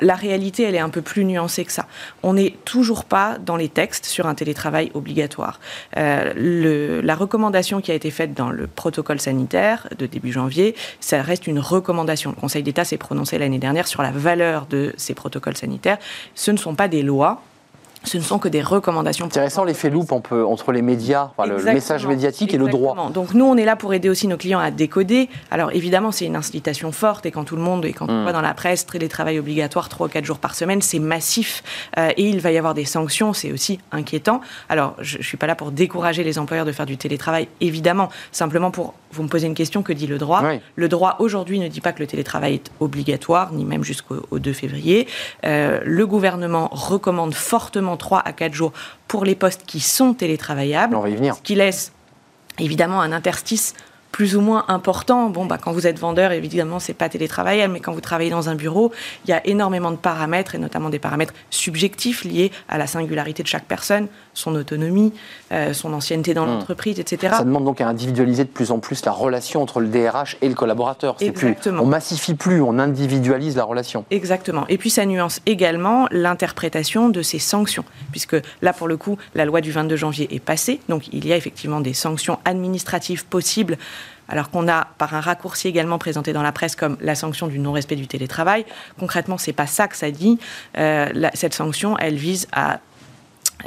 la réalité, elle est un peu plus nuancée que ça. On n'est toujours pas dans les textes sur un télétravail obligatoire. Euh, la recommandation qui a été faite dans le protocole sanitaire de début janvier, ça reste une recommandation. Le Conseil d'État s'est prononcé l'année dernière sur la valeur de ces protocoles sanitaires. Ce ne sont pas des lois, ce ne sont que des recommandations. Intéressant l'effet loupe entre les médias, le message médiatique et le droit. Donc nous, on est là pour aider aussi nos clients à décoder. Alors évidemment, c'est une incitation forte et quand tout le monde, et quand on hmm. voit dans la presse, télétravail obligatoire 3 ou 4 jours par semaine, c'est massif euh, et il va y avoir des sanctions, c'est aussi inquiétant. Alors je ne suis pas là pour décourager les employeurs de faire du télétravail, évidemment, simplement pour vous me posez une question, que dit le droit? Le droit aujourd'hui ne dit pas que le télétravail est obligatoire, ni même jusqu'au 2 février. Euh, le gouvernement recommande fortement 3 à 4 jours pour les postes qui sont télétravaillables. On va y venir. Ce qui laisse évidemment un interstice plus ou moins important. Bon, bah, quand vous êtes vendeur, évidemment, c'est pas télétravaillable, mais quand vous travaillez dans un bureau, il y a énormément de paramètres, et notamment des paramètres subjectifs liés à la singularité de chaque personne, son autonomie, euh, son ancienneté dans hmm. l'entreprise, etc. Ça demande donc à individualiser de plus en plus la relation entre le DRH et le collaborateur. Exactement. Plus, on massifie plus, on individualise la relation. Exactement. Et puis ça nuance également l'interprétation de ces sanctions, puisque là, pour le coup, la loi du 22 janvier est passée, donc il y a effectivement des sanctions administratives possibles alors qu'on a par un raccourci également présenté dans la presse comme la sanction du non-respect du télétravail. Concrètement, c'est pas ça que ça dit. Euh, cette sanction, elle vise à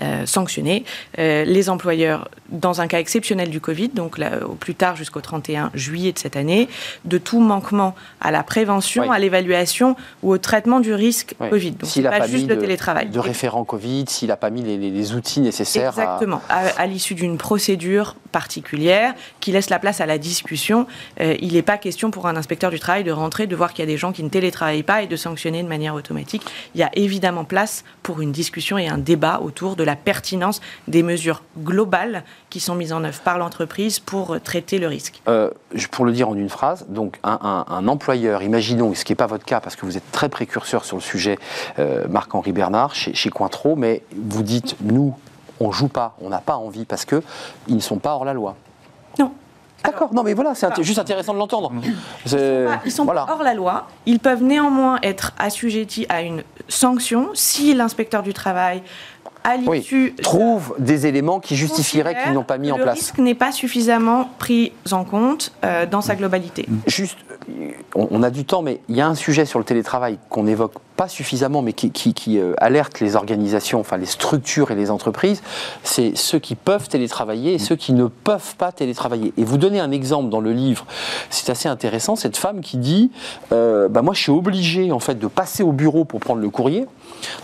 euh, sanctionner euh, les employeurs dans un cas exceptionnel du Covid, donc au plus tard jusqu'au 31 juillet de cette année, de tout manquement à la prévention, à l'évaluation ou au traitement du risque Covid. Donc pas, juste le télétravail. De référent Covid, s'il n'a pas mis les, outils nécessaires. Exactement. À, l'issue d'une procédure particulière qui laisse la place à la discussion, euh, il n'est pas question pour un inspecteur du travail de rentrer, de voir qu'il y a des gens qui ne télétravaillent pas et de sanctionner de manière automatique. Il y a évidemment place pour une discussion et un débat autour de la pertinence des mesures globales qui sont mises en œuvre par l'entreprise pour traiter le risque. Euh, pour le dire en une phrase, donc un, employeur, imaginons, ce qui n'est pas votre cas parce que vous êtes très précurseur sur le sujet, euh, Marc-Henri Bernard, chez, chez Cointreau, mais vous dites, nous, on joue pas, on n'a pas envie parce qu'ils ne sont pas hors la loi. Non. D'accord, non mais voilà, c'est juste intéressant de l'entendre. Ils sont, pas, hors la loi, ils peuvent néanmoins être assujettis à une sanction si l'inspecteur du travail à l'issue trouve des éléments qui justifieraient qu'ils n'ont pas mis en place. Le risque n'est pas suffisamment pris en compte euh, dans sa globalité. Juste, on, a du temps, mais il y a un sujet sur le télétravail qu'on n'évoque pas suffisamment, mais qui, euh, alerte les organisations, enfin les structures et les entreprises, c'est ceux qui peuvent télétravailler et ceux qui ne peuvent pas télétravailler. Et vous donnez un exemple dans le livre, c'est assez intéressant, cette femme qui dit, euh, bah moi je suis obligée en fait de passer au bureau pour prendre le courrier.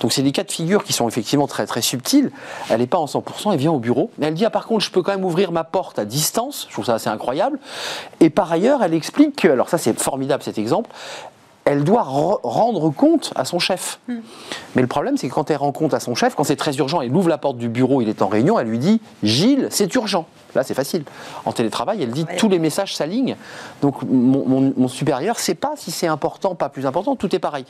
Donc c'est des cas de figure qui sont effectivement très très subtils. Elle n'est pas en 100%, elle vient au bureau. Mais elle dit ah, par contre je peux quand même ouvrir ma porte à distance. Je trouve ça assez incroyable. Et par ailleurs elle explique que alors ça c'est formidable cet exemple elle doit rendre compte à son chef. Hmm. Mais le problème, c'est que quand elle rend compte à son chef, quand c'est très urgent, elle ouvre la porte du bureau, il est en réunion, elle lui dit Gilles, c'est urgent. Là, c'est facile. En télétravail, elle dit tous les messages s'alignent. Donc, mon, supérieur ne sait pas si c'est important, pas plus important, tout est pareil.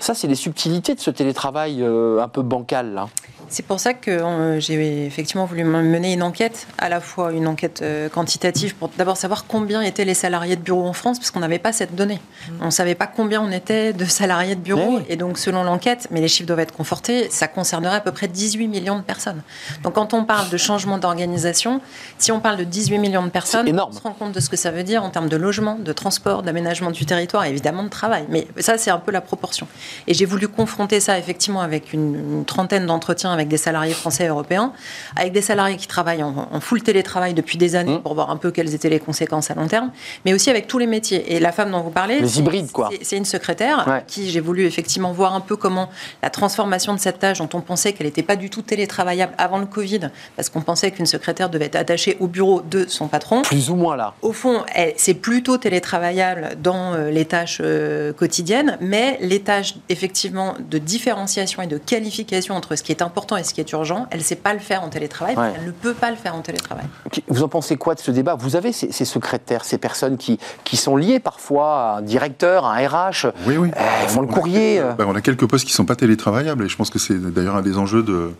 Ça, c'est les subtilités de ce télétravail euh, un peu bancal. Là. C'est pour ça que euh, j'ai effectivement voulu mener une enquête, à la fois une enquête euh, quantitative pour d'abord savoir combien étaient les salariés de bureau en France, parce qu'on n'avait pas cette donnée. Mmh. On ne savait pas combien on était de salariés de bureau. Et donc, selon l'enquête, mais les chiffres doivent être confortés, ça concernerait à peu près 18 millions de personnes. Donc, quand on parle de changement d'organisation, si on parle de 18 millions de personnes, on se rend compte de ce que ça veut dire en termes de logement, de transport, d'aménagement du territoire et évidemment de travail. Mais ça, c'est un peu la proportion. Et j'ai voulu confronter ça effectivement avec une trentaine d'entretiens avec des salariés français et européens, avec des salariés qui travaillent en, full télétravail depuis des années mmh. pour voir un peu quelles étaient les conséquences à long terme, mais aussi avec tous les métiers. Et la femme dont vous parlez, les hybrides quoi. C'est une secrétaire qui j'ai voulu effectivement voir un peu comment la transformation de cette tâche dont on pensait qu'elle n'était pas du tout télétravaillable avant le Covid, parce qu'on pensait qu'une secrétaire devait être attachée au bureau de son patron. Plus ou moins là. Au fond, c'est plutôt télétravaillable dans euh, les tâches euh, quotidiennes, mais les tâches effectivement de différenciation et de qualification entre ce qui est important et ce qui est urgent, elle ne sait pas le faire en télétravail, elle ne peut pas le faire en télétravail. Vous en pensez quoi de ce débat? Vous avez ces, secrétaires, ces personnes qui, qui sont liées parfois à un directeur, à un RH, oui, oui. Elles font le courrier. Euh. Ben, on a quelques postes qui ne sont pas télétravaillables et je pense que c'est d'ailleurs un des enjeux de,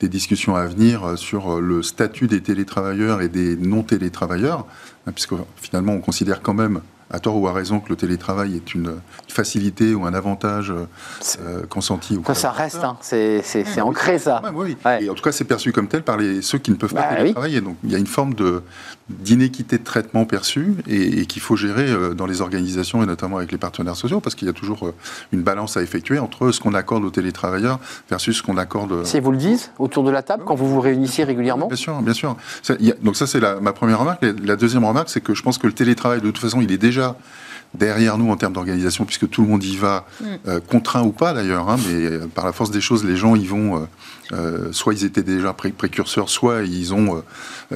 des discussions à venir sur le statut des télétravailleurs et des non-télétravailleurs, hein, puisque finalement on considère quand même à tort ou à raison que le télétravail est une facilité ou un avantage euh, consenti. Ça, ça reste, hein. c'est ancré ça. oui. Et en tout cas, c'est perçu comme tel par les, ceux qui ne peuvent pas bah télétravailler. Donc il y a une forme d'inéquité de, traitement perçue et, qu'il faut gérer euh, dans les organisations et notamment avec les partenaires sociaux parce qu'il y a toujours euh, une balance à effectuer entre ce qu'on accorde aux télétravailleurs versus ce qu'on accorde. Si vous le dites autour de la table quand vous vous réunissez régulièrement Bien sûr, bien sûr. donc ça, c'est ma première remarque. La deuxième remarque, c'est que je pense que le télétravail, de toute façon, il est déjà derrière nous en termes d'organisation, puisque tout le monde y va, mm. euh, contraint ou pas d'ailleurs, hein, mais euh, par la force des choses, les gens y vont. Euh, soit ils étaient déjà précurseurs, soit ils ont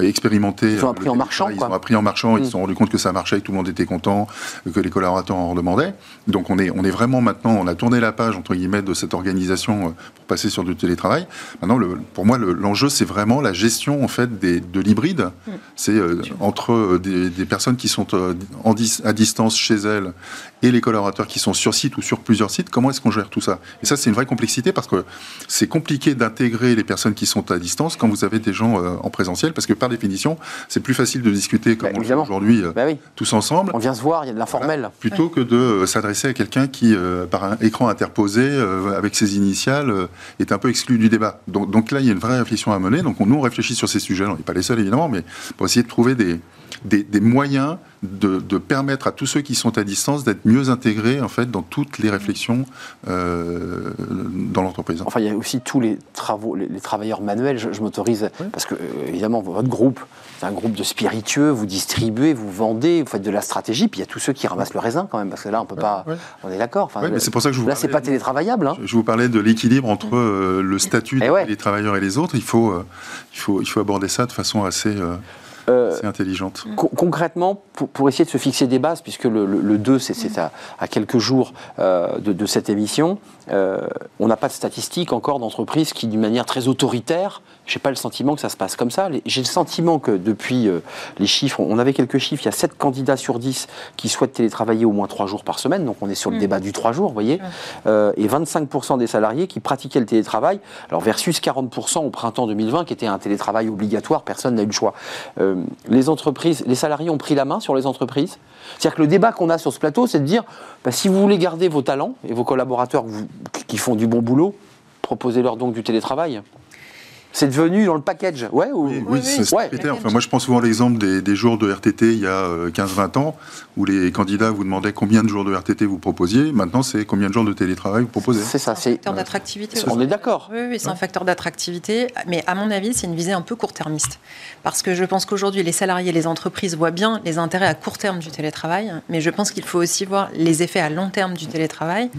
expérimenté. Ils ont appris en marchant. Ils ont appris en marchant. Ils se mm. sont rendus compte que ça marchait, que tout le monde était content, que les collaborateurs en demandaient. Donc on est, on est vraiment maintenant, on a tourné la page entre guillemets de cette organisation pour passer sur du télétravail. Maintenant, le, pour moi, l'enjeu c'est vraiment la gestion en fait des, de l'hybride. Mm. C'est entre des, des, personnes qui sont en, à distance chez elles et les collaborateurs qui sont sur site ou sur plusieurs sites, comment est-ce qu'on gère tout ça? Et ça, c'est une vraie complexité parce que c'est compliqué d'intégrer les personnes qui sont à distance quand vous avez des gens euh, en présentiel, parce que par définition, c'est plus facile de discuter comme bah, aujourd'hui euh, bah tous ensemble. On vient se voir, il y a de l'informel. plutôt que de euh, s'adresser à quelqu'un qui, par un écran interposé, avec ses initiales, est un peu exclu du débat. Donc, donc, là, il y a une vraie réflexion à mener. Donc nous, on réfléchit sur ces sujets. On n'est pas les seuls, évidemment, mais pour essayer de trouver des, des, moyens de, permettre à tous ceux qui sont à distance d'être mieux intégrés en fait dans toutes les réflexions euh, dans l'entreprise. Enfin, il y a aussi tous les travaux, les, travailleurs manuels. Je, m'autorise parce que euh, évidemment votre groupe, c'est un groupe de spiritueux. Vous distribuez, vous vendez, vous faites de la stratégie. Puis il y a tous ceux qui ramassent le raisin quand même, parce que là on peut pas. On est d'accord. Enfin, mais c'est pour ça que je vous là c'est pas télétravaillable. Hein. Je, vous parlais de l'équilibre entre euh, le statut eh des travailleurs et les autres. Il faut, il faut, il faut aborder ça de façon assez euh, c'est intelligente. concrètement, pour, essayer de se fixer des bases, puisque le, 2, c'est à, à, quelques jours euh, de, cette émission, euh, on n'a pas de statistiques encore d'entreprises qui, d'une manière très autoritaire, je n'ai pas le sentiment que ça se passe comme ça. J'ai le sentiment que depuis les chiffres, on avait quelques chiffres, il y a 7 candidats sur 10 qui souhaitent télétravailler au moins 3 jours par semaine, donc on est sur le mm. débat du 3 jours, vous voyez, et 25% des salariés qui pratiquaient le télétravail, alors versus 40% au printemps 2020 qui était un télétravail obligatoire, personne n'a eu le choix les entreprises, les salariés ont pris la main sur les entreprises. C'est-à-dire que le débat qu'on a sur ce plateau, c'est de dire, bah, si vous voulez garder vos talents et vos collaborateurs qui font du bon boulot, proposez-leur donc du télétravail. C'est devenu dans le package, ouais Oui, oui, c'est Enfin, moi, je prends souvent l'exemple des, jours de RTT il y a 15-20 euh, ans, où les candidats vous demandaient combien de jours de RTT vous proposiez. Maintenant, c'est combien de jours de télétravail vous proposez. C'est ça. C'est un facteur d'attractivité. On est d'accord. Oui, oui c'est un facteur d'attractivité. Mais à mon avis, c'est une visée un peu court-termiste. Parce que je pense qu'aujourd'hui, les salariés, les entreprises voient bien les intérêts à court terme du télétravail. Mais je pense qu'il faut aussi voir les effets à long terme du télétravail.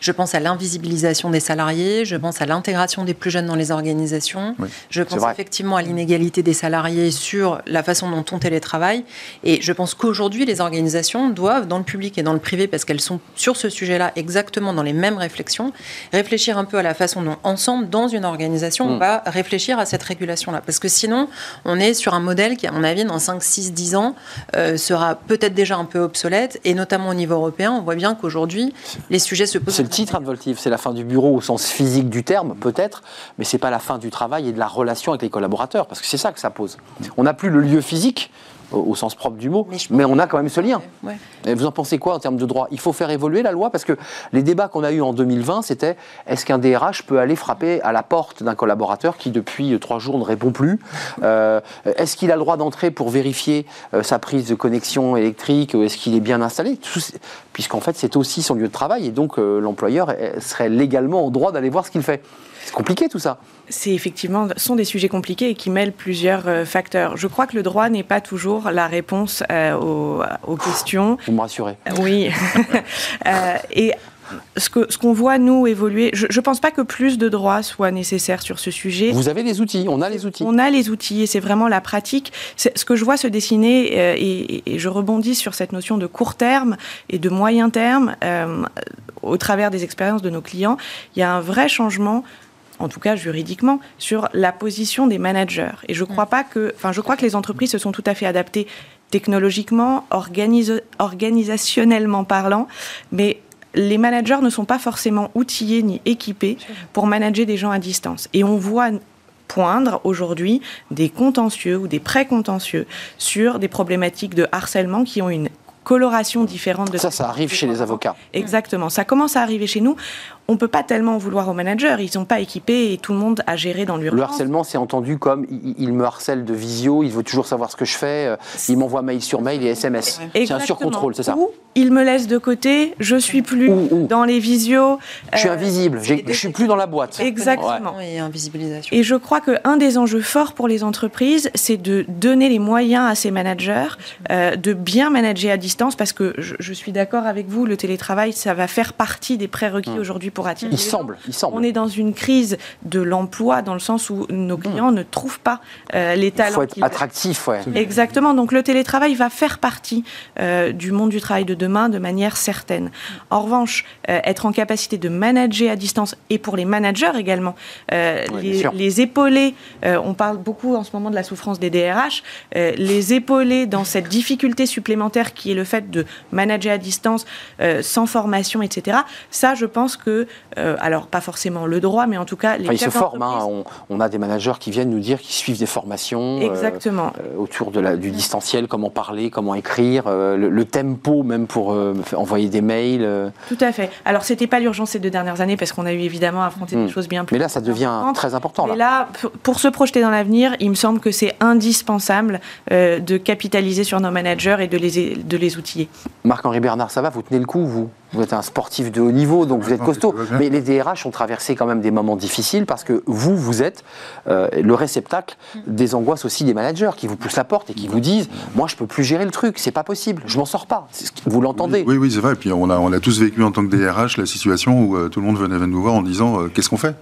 Je pense à l'invisibilisation des salariés. Je pense à l'intégration des plus jeunes dans les organisations. Je pense effectivement à l'inégalité des salariés sur la façon dont on télétravaille. Et je pense qu'aujourd'hui, les organisations doivent, dans le public et dans le privé, parce qu'elles sont sur ce sujet-là exactement dans les mêmes réflexions, réfléchir un peu à la façon dont, ensemble, dans une organisation, on mm. va réfléchir à cette régulation-là. Parce que sinon, on est sur un modèle qui, à mon avis, dans 5, 6, 10 ans, euh, sera peut-être déjà un peu obsolète. Et notamment au niveau européen, on voit bien qu'aujourd'hui, les sujets se posent. C'est le titre, Advoltive. C'est la fin du bureau au sens physique du terme, peut-être, mais c'est pas la fin du travail et de la relation avec les collaborateurs, parce que c'est ça que ça pose. On n'a plus le lieu physique, au, sens propre du mot, mais, on a quand même ce lien. vous en pensez quoi en termes de droit? Il faut faire évoluer la loi parce que les débats qu'on a eus en 2020, c'était est-ce qu'un DRH peut aller frapper à la porte d'un collaborateur qui depuis euh, trois jours ne répond plus? Euh, Est-ce qu'il a le droit d'entrer pour vérifier euh, sa prise de connexion électrique Est-ce qu'il est bien installé? Puisqu'en fait c'est aussi son lieu de travail et donc l'employeur serait légalement en droit d'aller voir ce qu'il fait. C'est compliqué tout ça. C'est effectivement sont des sujets compliqués et qui mêlent plusieurs facteurs. Je crois que le droit n'est pas toujours la réponse euh, aux, questions. Vous me rassurez. oui. Euh, et ce qu'on voit, nous, évoluer, je ne pense pas que plus de droits soient nécessaires sur ce sujet. Vous avez les outils, on a les outils. On a les outils et c'est vraiment la pratique. Ce que je vois se dessiner, et, et, je rebondis sur cette notion de court terme et de moyen terme, au travers des expériences de nos clients, il y a un vrai changement en tout cas juridiquement, sur la position des managers. Et je crois pas que, enfin, je crois que les entreprises se sont tout à fait adaptées technologiquement, organisationnellement parlant, mais les managers ne sont pas forcément outillés ni équipés pour manager des gens à distance. Et on voit poindre aujourd'hui des contentieux ou des pré-contentieux sur des problématiques de harcèlement qui ont une coloration différente de ça. Ça, arrive chez les avocats. Exactement. Ça commence à arriver chez nous. On ne peut pas tellement en vouloir aux managers. Ils sont pas équipés et tout le monde a géré dans l'urgence. Le harcèlement, c'est entendu comme il, me harcèle de visio, il veut toujours savoir ce que je fais, euh, il m'envoie mail sur mail et SMS. C'est un surcontrôle, c'est ça Ou il me laisse de côté, je suis plus dans les visios. Je suis euh, invisible, je je suis plus dans la boîte. Exactement. Et invisibilisation. Et je crois qu'un des enjeux forts pour les entreprises, c'est de donner les moyens à ces managers euh, de bien manager à distance parce que je, suis d'accord avec vous, le télétravail, ça va faire partie des prérequis mmh. aujourd'hui Il semble, il semble. On est dans une crise de l'emploi dans le sens où nos mmh. clients ne trouvent pas euh, les talents. Il faut être attractif, ouais. Exactement. Donc le télétravail va faire partie euh, du monde du travail de demain de manière certaine. En revanche, euh, être en capacité de manager à distance et pour les managers également, les, les, épauler. on parle beaucoup en ce moment de la souffrance des DRH. les épauler dans cette difficulté supplémentaire qui est le fait de manager à distance sans formation, etc. Ça, je pense que, euh, alors pas forcément le droit, mais en tout cas les. ils se forment. Hein. on, a des managers qui viennent nous dire qu'ils suivent des formations. Euh, Exactement. Euh, autour de la, du distanciel, comment parler, comment écrire, le, tempo même pour envoyer des mails. Tout à fait. Alors c'était pas l'urgence ces deux dernières années parce qu'on a eu évidemment affronté des hmm. choses bien plus. Mais là, ça devient très important. Là. là, pour se projeter dans l'avenir, il me semble que c'est indispensable de capitaliser sur nos managers et de les, de les outiller. Marc-Henri Bernard, ça va? Vous tenez le coup, vous? Vous êtes un sportif de haut niveau, donc vous êtes costaud. Mais les DRH ont traversé quand même des moments difficiles parce que vous, vous êtes euh, le réceptacle des angoisses aussi des managers qui vous poussent la porte et qui vous disent Moi, je peux plus gérer le truc, c'est pas possible, je m'en sors pas. Vous l'entendez Oui, oui, c'est vrai. Et puis on a, on a tous vécu en tant que DRH la situation où euh, tout le monde venait nous voir en disant euh, Qu'est-ce qu'on fait?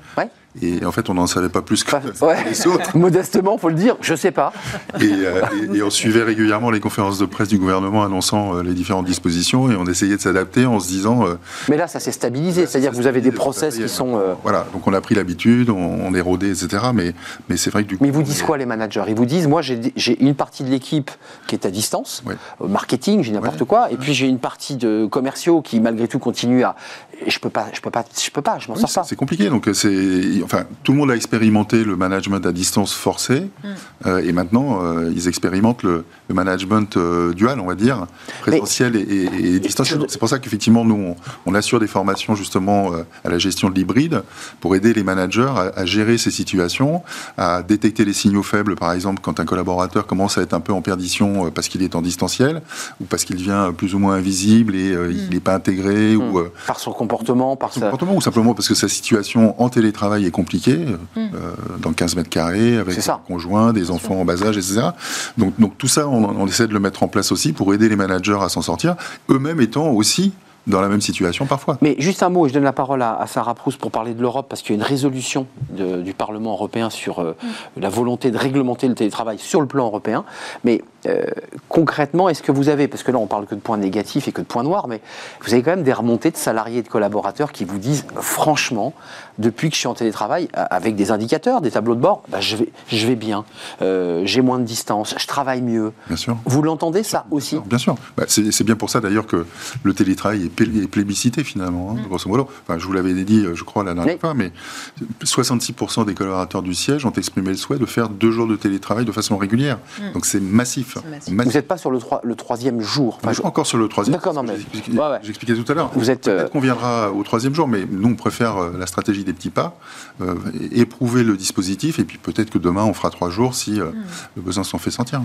Et en fait, on n'en savait pas plus que les autres. Modestement, faut le dire, je sais pas. Euh, et, on suivait régulièrement les conférences de presse du gouvernement annonçant euh, les différentes dispositions et on essayait de s'adapter en se disant. Euh, Mais là, ça s'est stabilisé, c'est-à-dire que vous avez des process qui sont. Voilà, donc on a pris l'habitude, on, est rodé, etc. Mais, mais c'est vrai que du coup. Mais ils vous disent quoi, les managers? Ils vous disent, moi, j'ai une partie de l'équipe qui est à distance, marketing, j'ai n'importe quoi, et puis j'ai une partie de commerciaux qui, malgré tout, continue à. Je peux pas, je peux pas, je peux pas, je m'en sors pas. C'est compliqué, donc c'est enfin, tout le monde a expérimenté le management à distance forcé, mm. euh, et maintenant, euh, ils expérimentent le, management euh, dual, on va dire, présentiel et, distanciel. C'est pour ça qu'effectivement, nous, on, assure des formations justement à la gestion de l'hybride pour aider les managers à, gérer ces situations, à détecter les signaux faibles, par exemple, quand un collaborateur commence à être un peu en perdition parce qu'il est en distanciel, ou parce qu'il devient plus ou moins invisible et il n'est mm. pas intégré, ou mm. par son comportement, par son comportement, ou simplement parce que sa situation en télétravail est compliquée. Mm. Euh, dans 15 mètres carrés, avec un conjoint, des enfants en bas âge, etc. Donc, donc tout ça, on, on, essaie de le mettre en place aussi pour aider les managers à s'en sortir, eux-mêmes étant aussi dans la même situation parfois. Mais juste un mot, je donne la parole à, Sarah Proust pour parler de l'Europe, parce qu'il y a une résolution du Parlement européen sur euh, mm. la volonté de réglementer le télétravail sur le plan européen. Mais euh, concrètement, est-ce que vous avez, parce que là on parle que de points négatifs et que de points noirs, mais vous avez quand même des remontées de salariés et de collaborateurs qui vous disent franchement, depuis que je suis en télétravail, avec des indicateurs, des tableaux de bord, bah, je, vais, je vais bien, euh, j'ai moins de distance, je travaille mieux. Bien sûr. Vous l'entendez ça aussi Bien sûr. Bah, c'est bien pour ça d'ailleurs que le télétravail est plébiscité finalement, hein, mm. grosso modo. Enfin, je vous l'avais dit, je crois, la dernière fois, mais 66% des collaborateurs du siège ont exprimé le souhait de faire deux jours de télétravail de façon régulière. Mm. Donc c'est massif. Vous n'êtes pas sur le, le troisième jour. Enfin, je... encore sur le troisième. D'accord, non, mais. J'expliquais tout à l'heure. Vous êtes. Peut-être euh, qu'on viendra au troisième jour, mais nous, on préfère euh, la stratégie des petits pas, euh, éprouver le dispositif, et puis peut-être que demain, on fera trois jours si mm. le besoin s'en fait sentir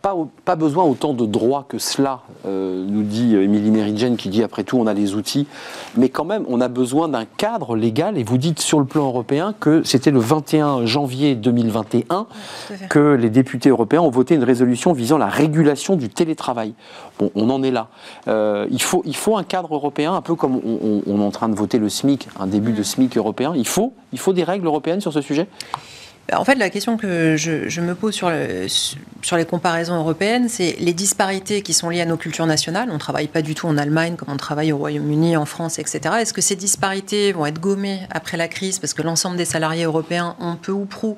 pas, pas, besoin autant de droits que cela, euh, nous dit Émilie Meridienne, qui dit après tout on a les outils, mais quand même on a besoin d'un cadre légal, et vous dites sur le plan européen que c'était le 21 janvier 2021 que les députés européens ont voté une résolution visant la régulation du télétravail. Bon, on en est là. Euh, il, faut, il faut un cadre européen, un peu comme on, on, est en train de voter le SMIC, un début de mm. SMIC européen. Il faut, il faut des règles européennes sur ce sujet? En fait, la question que je, me pose sur, le, sur, les comparaisons européennes, c'est les disparités qui sont liées à nos cultures nationales. On ne travaille pas du tout en Allemagne comme on travaille au Royaume-Uni, en France, etc. Est-ce que ces disparités vont être gommées après la crise parce que l'ensemble des salariés européens ont peu ou prou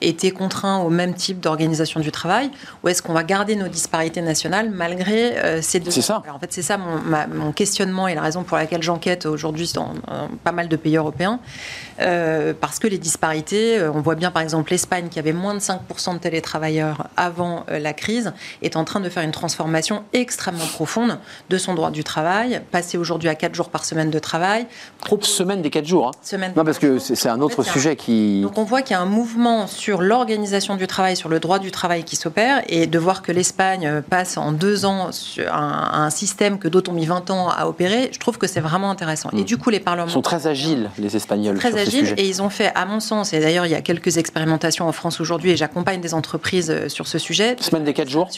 été contraints au même type d'organisation du travail? Ou est-ce qu'on va garder nos disparités nationales malgré euh, ces deux C'est ça. en fait, c'est ça mon, questionnement et la raison pour laquelle j'enquête aujourd'hui dans, pas mal de pays européens. Euh, parce que les disparités, euh, on voit bien par exemple, l'Espagne, qui avait moins de 5% de télétravailleurs avant la crise, est en train de faire une transformation extrêmement profonde de son droit du travail, passer aujourd'hui à 4 jours par semaine de travail. Semaine des 4 jours. Hein. Semaine non, parce que c'est un autre sujet qui. Donc on voit qu'il y a un mouvement sur l'organisation du travail, sur le droit du travail qui s'opère, et de voir que l'Espagne passe en deux ans sur un, un système que d'autres ont mis 20 ans à opérer, je trouve que c'est vraiment intéressant. Et mm. du coup, les parlements. Ils sont très agiles, les Espagnols. Très agiles, et ils ont fait, à mon sens, et d'ailleurs, il y a quelques en France aujourd'hui, et j'accompagne des entreprises euh, sur ce sujet. Semaine des 4 jours?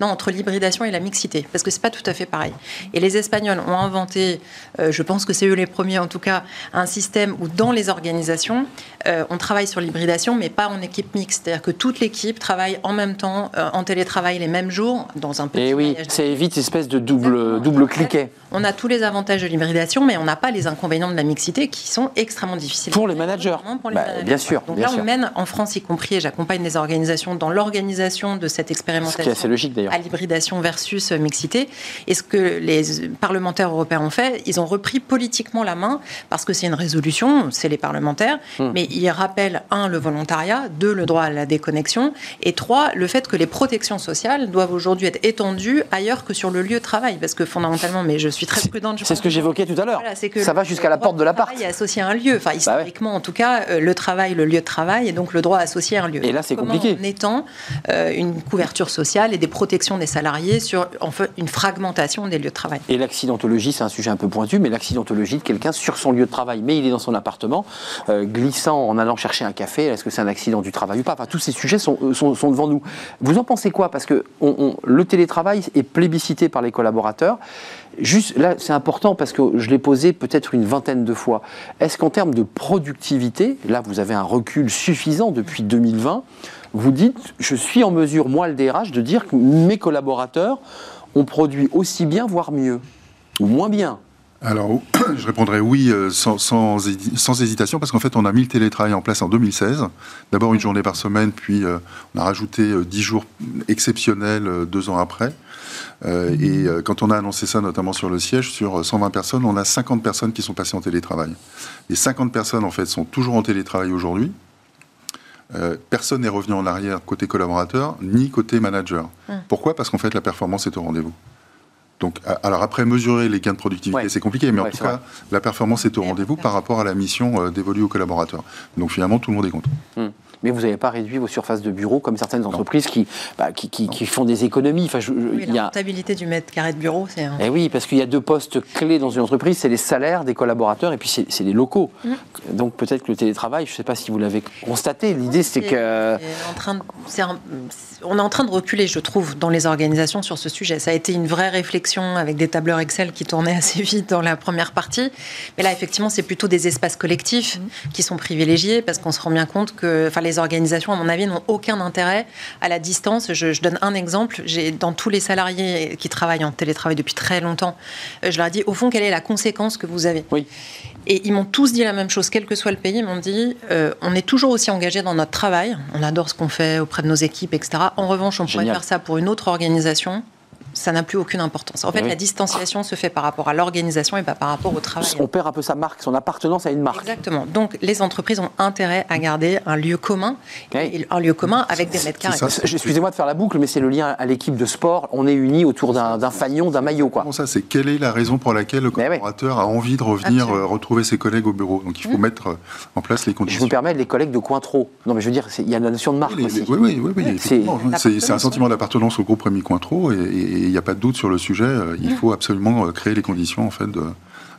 Non, entre l'hybridation et la mixité, parce que c'est pas tout à fait pareil. Et les Espagnols ont inventé, euh, je pense que c'est eux les premiers en tout cas, un système où dans les organisations, euh, on travaille sur l'hybridation, mais pas en équipe mixte. C'est-à-dire que toute l'équipe travaille en même temps, en télétravail les mêmes jours, dans un petit. Et oui, ça évite espèce de double, double cliquet. On a tous les avantages de l'hybridation, mais on n'a pas les inconvénients de la mixité qui sont extrêmement difficiles. Pour les managers. Bah, bien sûr. Donc là, on mène en France y compris, et j'accompagne des organisations dans l'organisation de cette expérimentation. C'est logique d'ailleurs. À l'hybridation versus mixité. Et ce que les parlementaires européens ont fait, ils ont repris politiquement la main parce que c'est une résolution, c'est les parlementaires, hmm. mais ils rappellent un le volontariat, deux le droit à la déconnexion, et trois le fait que les protections sociales doivent aujourd'hui être étendues ailleurs que sur le lieu de travail, parce que fondamentalement, mais je suis très prudente. C'est ce que j'évoquais tout à l'heure. ça va jusqu'à la porte de l'appart. Il est associé à un lieu. Enfin, bah historiquement, en tout cas, euh, le travail, le lieu de travail, et donc le droit associé à un lieu. Et là, c'est compliqué. En étant euh, une couverture sociale et des protections des salariés sur en fait, une fragmentation des lieux de travail? Et l'accidentologie, c'est un sujet un peu pointu, mais l'accidentologie de quelqu'un sur son lieu de travail, mais il est dans son appartement, euh, glissant en allant chercher un café, est-ce que c'est un accident du travail ou pas? Enfin, tous ces sujets sont, sont, devant nous. Vous en pensez quoi? Parce que le télétravail est plébiscité par les collaborateurs. Juste là, c'est important parce que je l'ai posé peut-être une vingtaine de fois. Est-ce qu'en termes de productivité, là vous avez un recul suffisant depuis 2020, vous dites, je suis en mesure, moi le DRH, de dire que mes collaborateurs ont produit aussi bien, voire mieux, ou moins bien? Alors, je répondrai oui euh, sans, hésitation, parce qu'en fait, on a mis le télétravail en place en 2016. D'abord une journée par semaine, puis euh, on a rajouté 10 euh, jours exceptionnels deux ans après. Euh, et euh, quand on a annoncé ça, notamment sur le siège, sur 120 personnes, on a 50 personnes qui sont passées en télétravail. Les 50 personnes, en fait, sont toujours en télétravail aujourd'hui. Euh, personne n'est revenu en arrière côté collaborateur ni côté manager. Hum. Pourquoi? Parce qu'en fait, la performance est au rendez-vous. Donc, alors après, mesurer les gains de productivité, c'est compliqué, mais en tout cas, la performance est au rendez-vous par rapport à la mission dévolue aux collaborateurs. Donc finalement, tout le monde est content. Hum mais vous n'avez pas réduit vos surfaces de bureau comme certaines entreprises bah, qui, qui, font des économies. Enfin, la rentabilité du mètre carré de bureau, c'est. Eh oui, parce qu'il y a deux postes clés dans une entreprise c'est les salaires des collaborateurs et puis c'est les locaux. Mmh. Donc peut-être que le télétravail, je ne sais pas si vous l'avez constaté, l'idée c'est que. En train on est en train de reculer, je trouve, dans les organisations sur ce sujet. Ça a été une vraie réflexion avec des tableurs Excel qui tournaient assez vite dans la première partie. Mais là, effectivement, c'est plutôt des espaces collectifs mmh. qui sont privilégiés parce qu'on se rend bien compte que enfin, les organisations, à mon avis, n'ont aucun intérêt à la distance. Je, donne un exemple. J'ai dans tous les salariés qui travaillent en télétravail depuis très longtemps, euh, je leur ai dit au fond quelle est la conséquence que vous avez. Oui. Et ils m'ont tous dit la même chose, quel que soit le pays. Ils m'ont dit euh, on est toujours aussi engagé dans notre travail. On adore ce qu'on fait auprès de nos équipes, etc. En revanche, on pourrait faire ça pour une autre organisation ça n'a plus aucune importance. En fait, la distanciation se fait par rapport à l'organisation et pas par rapport au travail. On perd un peu sa marque, son appartenance à une marque. Exactement. Donc, les entreprises ont intérêt à garder un lieu commun, un lieu commun avec des mètres carrés. Excusez-moi de faire la boucle, mais c'est le lien à l'équipe de sport. On est unis autour d'un fagnon, d'un maillot. Quoi. ça, c'est quelle est la raison pour laquelle le collaborateur a envie de revenir euh, retrouver ses collègues au bureau? Donc, il faut mmh. mettre euh, en place les conditions. Je vous permets, les collègues de Cointreau. Non, mais je veux dire, il y a la notion de marque aussi. Oui, oui, oui. oui, c'est un sentiment d'appartenance au groupe Rémi Cointreau et il n'y a pas de doute sur le sujet, euh, il faut absolument euh, créer les conditions en fait, de,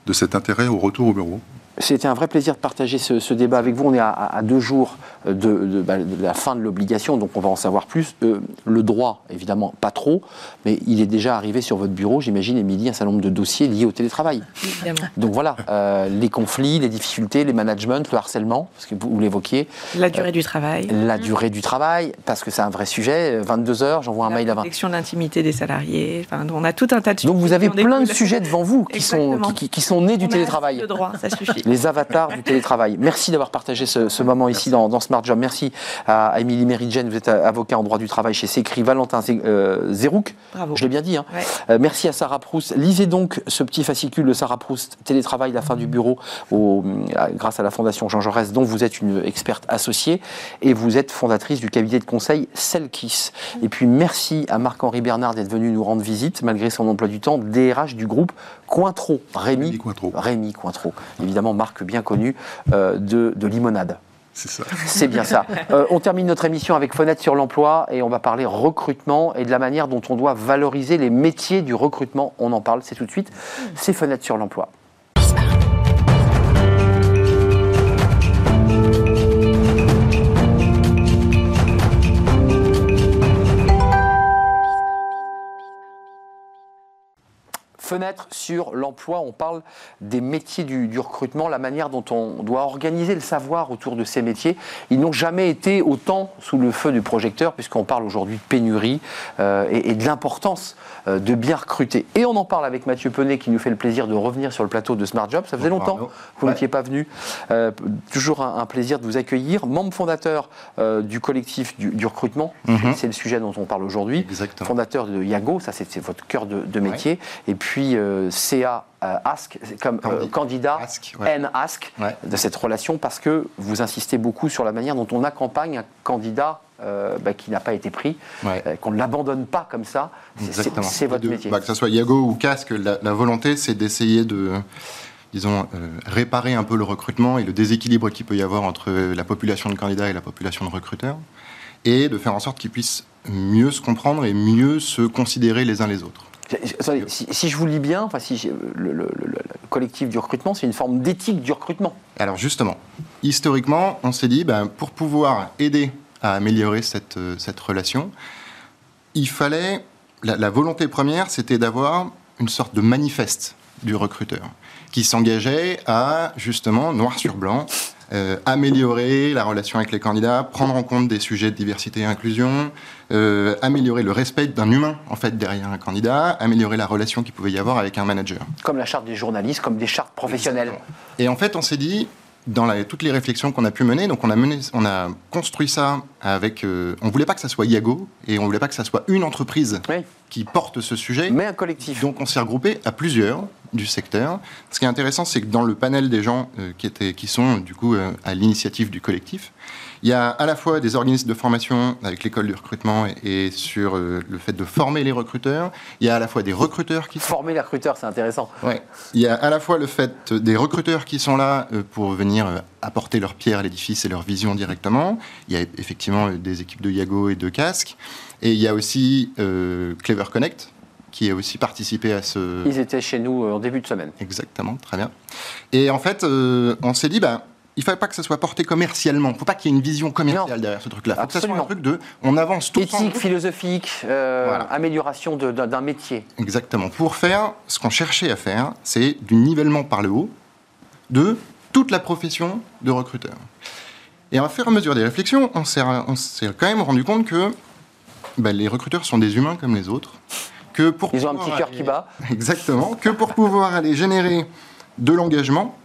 de cet intérêt au retour au bureau. C'était un vrai plaisir de partager ce, débat avec vous. On est à, deux jours bah, de, la fin de l'obligation, donc on va en savoir plus. Euh, le droit, évidemment, pas trop, mais il est déjà arrivé sur votre bureau, j'imagine, Émilie, un certain nombre de dossiers liés au télétravail. Évidemment. Donc voilà, euh, les conflits, les difficultés, les managements, le harcèlement, parce que vous, l'évoquiez. La durée du travail. La durée du travail, parce que c'est un vrai sujet. 22 heures, j'envoie un mail à 20. Protection d'intimité des salariés. Enfin, on a tout un tas de sujets. Donc vous avez plein de sujets devant vous qui sont, qui, qui, sont nés du télétravail. Le droit, ça suffit. Les avatars du télétravail. Merci d'avoir partagé ce, moment ici dans, Smart Job. Merci à Émilie Meridjen, vous êtes avocat en droit du travail chez Sécri, Valentin Zerouk. Bravo. Je l'ai bien dit. Hein. merci à Sarah Proust. Lisez donc ce petit fascicule de Sarah Proust, Télétravail, la fin du bureau, au, grâce à la Fondation Jean Jaurès, dont vous êtes une experte associée et vous êtes fondatrice du cabinet de conseil Selkis. Et puis merci à Marc-Henri Bernard d'être venu nous rendre visite, malgré son emploi du temps, DRH du groupe Cointreau. Rémi, Cointreau. Rémi Cointreau. Évidemment, marque bien connue euh, de, de limonade. C'est ça. C'est bien ça. Euh, on termine notre émission avec Fenêtre sur l'emploi et on va parler recrutement et de la manière dont on doit valoriser les métiers du recrutement. On en parle, c'est tout de suite. C'est Fenêtre sur l'emploi. Fenêtre sur l'emploi, on parle des métiers du, recrutement, la manière dont on doit organiser le savoir autour de ces métiers. Ils n'ont jamais été autant sous le feu du projecteur, puisqu'on parle aujourd'hui de pénurie euh, et, de l'importance euh, de bien recruter. Et on en parle avec Mathieu Penet, qui nous fait le plaisir de revenir sur le plateau de Smart Job. Ça faisait longtemps que vous n'étiez pas venu. Euh, toujours un, plaisir de vous accueillir. Membre fondateur du collectif du, recrutement, mhm. c'est le sujet dont on parle aujourd'hui. Fondateur de Yago, ça c'est votre cœur de, métier. Et puis puis euh, CA euh, Ask, comme euh, candidat, N Ask, de cette relation, parce que vous insistez beaucoup sur la manière dont on accompagne un candidat bah, qui n'a pas été pris, qu'on ne l'abandonne pas comme ça. C'est votre métier. Bah, que ce soit Yago ou Casque, la, volonté, c'est d'essayer de disons, réparer un peu le recrutement et le déséquilibre qu'il peut y avoir entre la population de candidats et la population de recruteurs, et de faire en sorte qu'ils puissent mieux se comprendre et mieux se considérer les uns les autres. Si, je vous lis bien, enfin, si le, collectif du recrutement, c'est une forme d'éthique du recrutement. Alors justement, historiquement, on s'est dit, ben, pour pouvoir aider à améliorer cette, euh, cette relation, il fallait, la, volonté première, c'était d'avoir une sorte de manifeste du recruteur, qui s'engageait à, justement, noir sur blanc, euh, améliorer la relation avec les candidats, prendre en compte des sujets de diversité et inclusion, euh, améliorer le respect d'un humain en fait derrière un candidat, améliorer la relation qu'il pouvait y avoir avec un manager. Comme la charte des journalistes, comme des chartes professionnelles. Et en fait, on s'est dit, dans toutes les réflexions qu'on a pu mener, donc on a, mené, on a construit ça avec. Euh, on voulait pas que ça soit Iago et on voulait pas que ça soit une entreprise qui porte ce sujet. Mais un collectif. Donc on s'est regroupé à plusieurs du secteur. Ce qui est intéressant, c'est que dans le panel des gens euh, qui, étaient, qui sont du coup euh, à l'initiative du collectif, il y a à la fois des organismes de formation avec l'école du recrutement et, sur euh, le fait de former les recruteurs. Il y a à la fois des recruteurs qui former les recruteurs, c'est intéressant. Ouais. Il y a à la fois le fait des recruteurs qui sont là pour venir apporter leur pierre à l'édifice et leur vision directement. Il y a effectivement des équipes de Yago et de Casque. Et il y a aussi Clever Connect, qui a aussi participé à ce... Ils étaient chez nous euh, en début de semaine. Exactement, très bien. Et en fait, euh, on s'est dit, ben, il ne fallait pas que ça soit porté commercialement. Il ne faut pas qu'il y ait une vision commerciale derrière ce truc-là. Il faut que ça soit un truc de, on avance tout Éthique, philosophique, euh, amélioration d'un métier. Exactement. Pour faire, ce qu'on cherchait à faire, c'est du nivellement par le haut de toute la profession de recruteur. Et à faire à mesure des réflexions, on s'est quand même rendu compte que ben, les recruteurs sont des humains comme les autres que pour Ils ont un petit cœur qui bat. Exactement. Que pour pouvoir aller générer de l'engagement,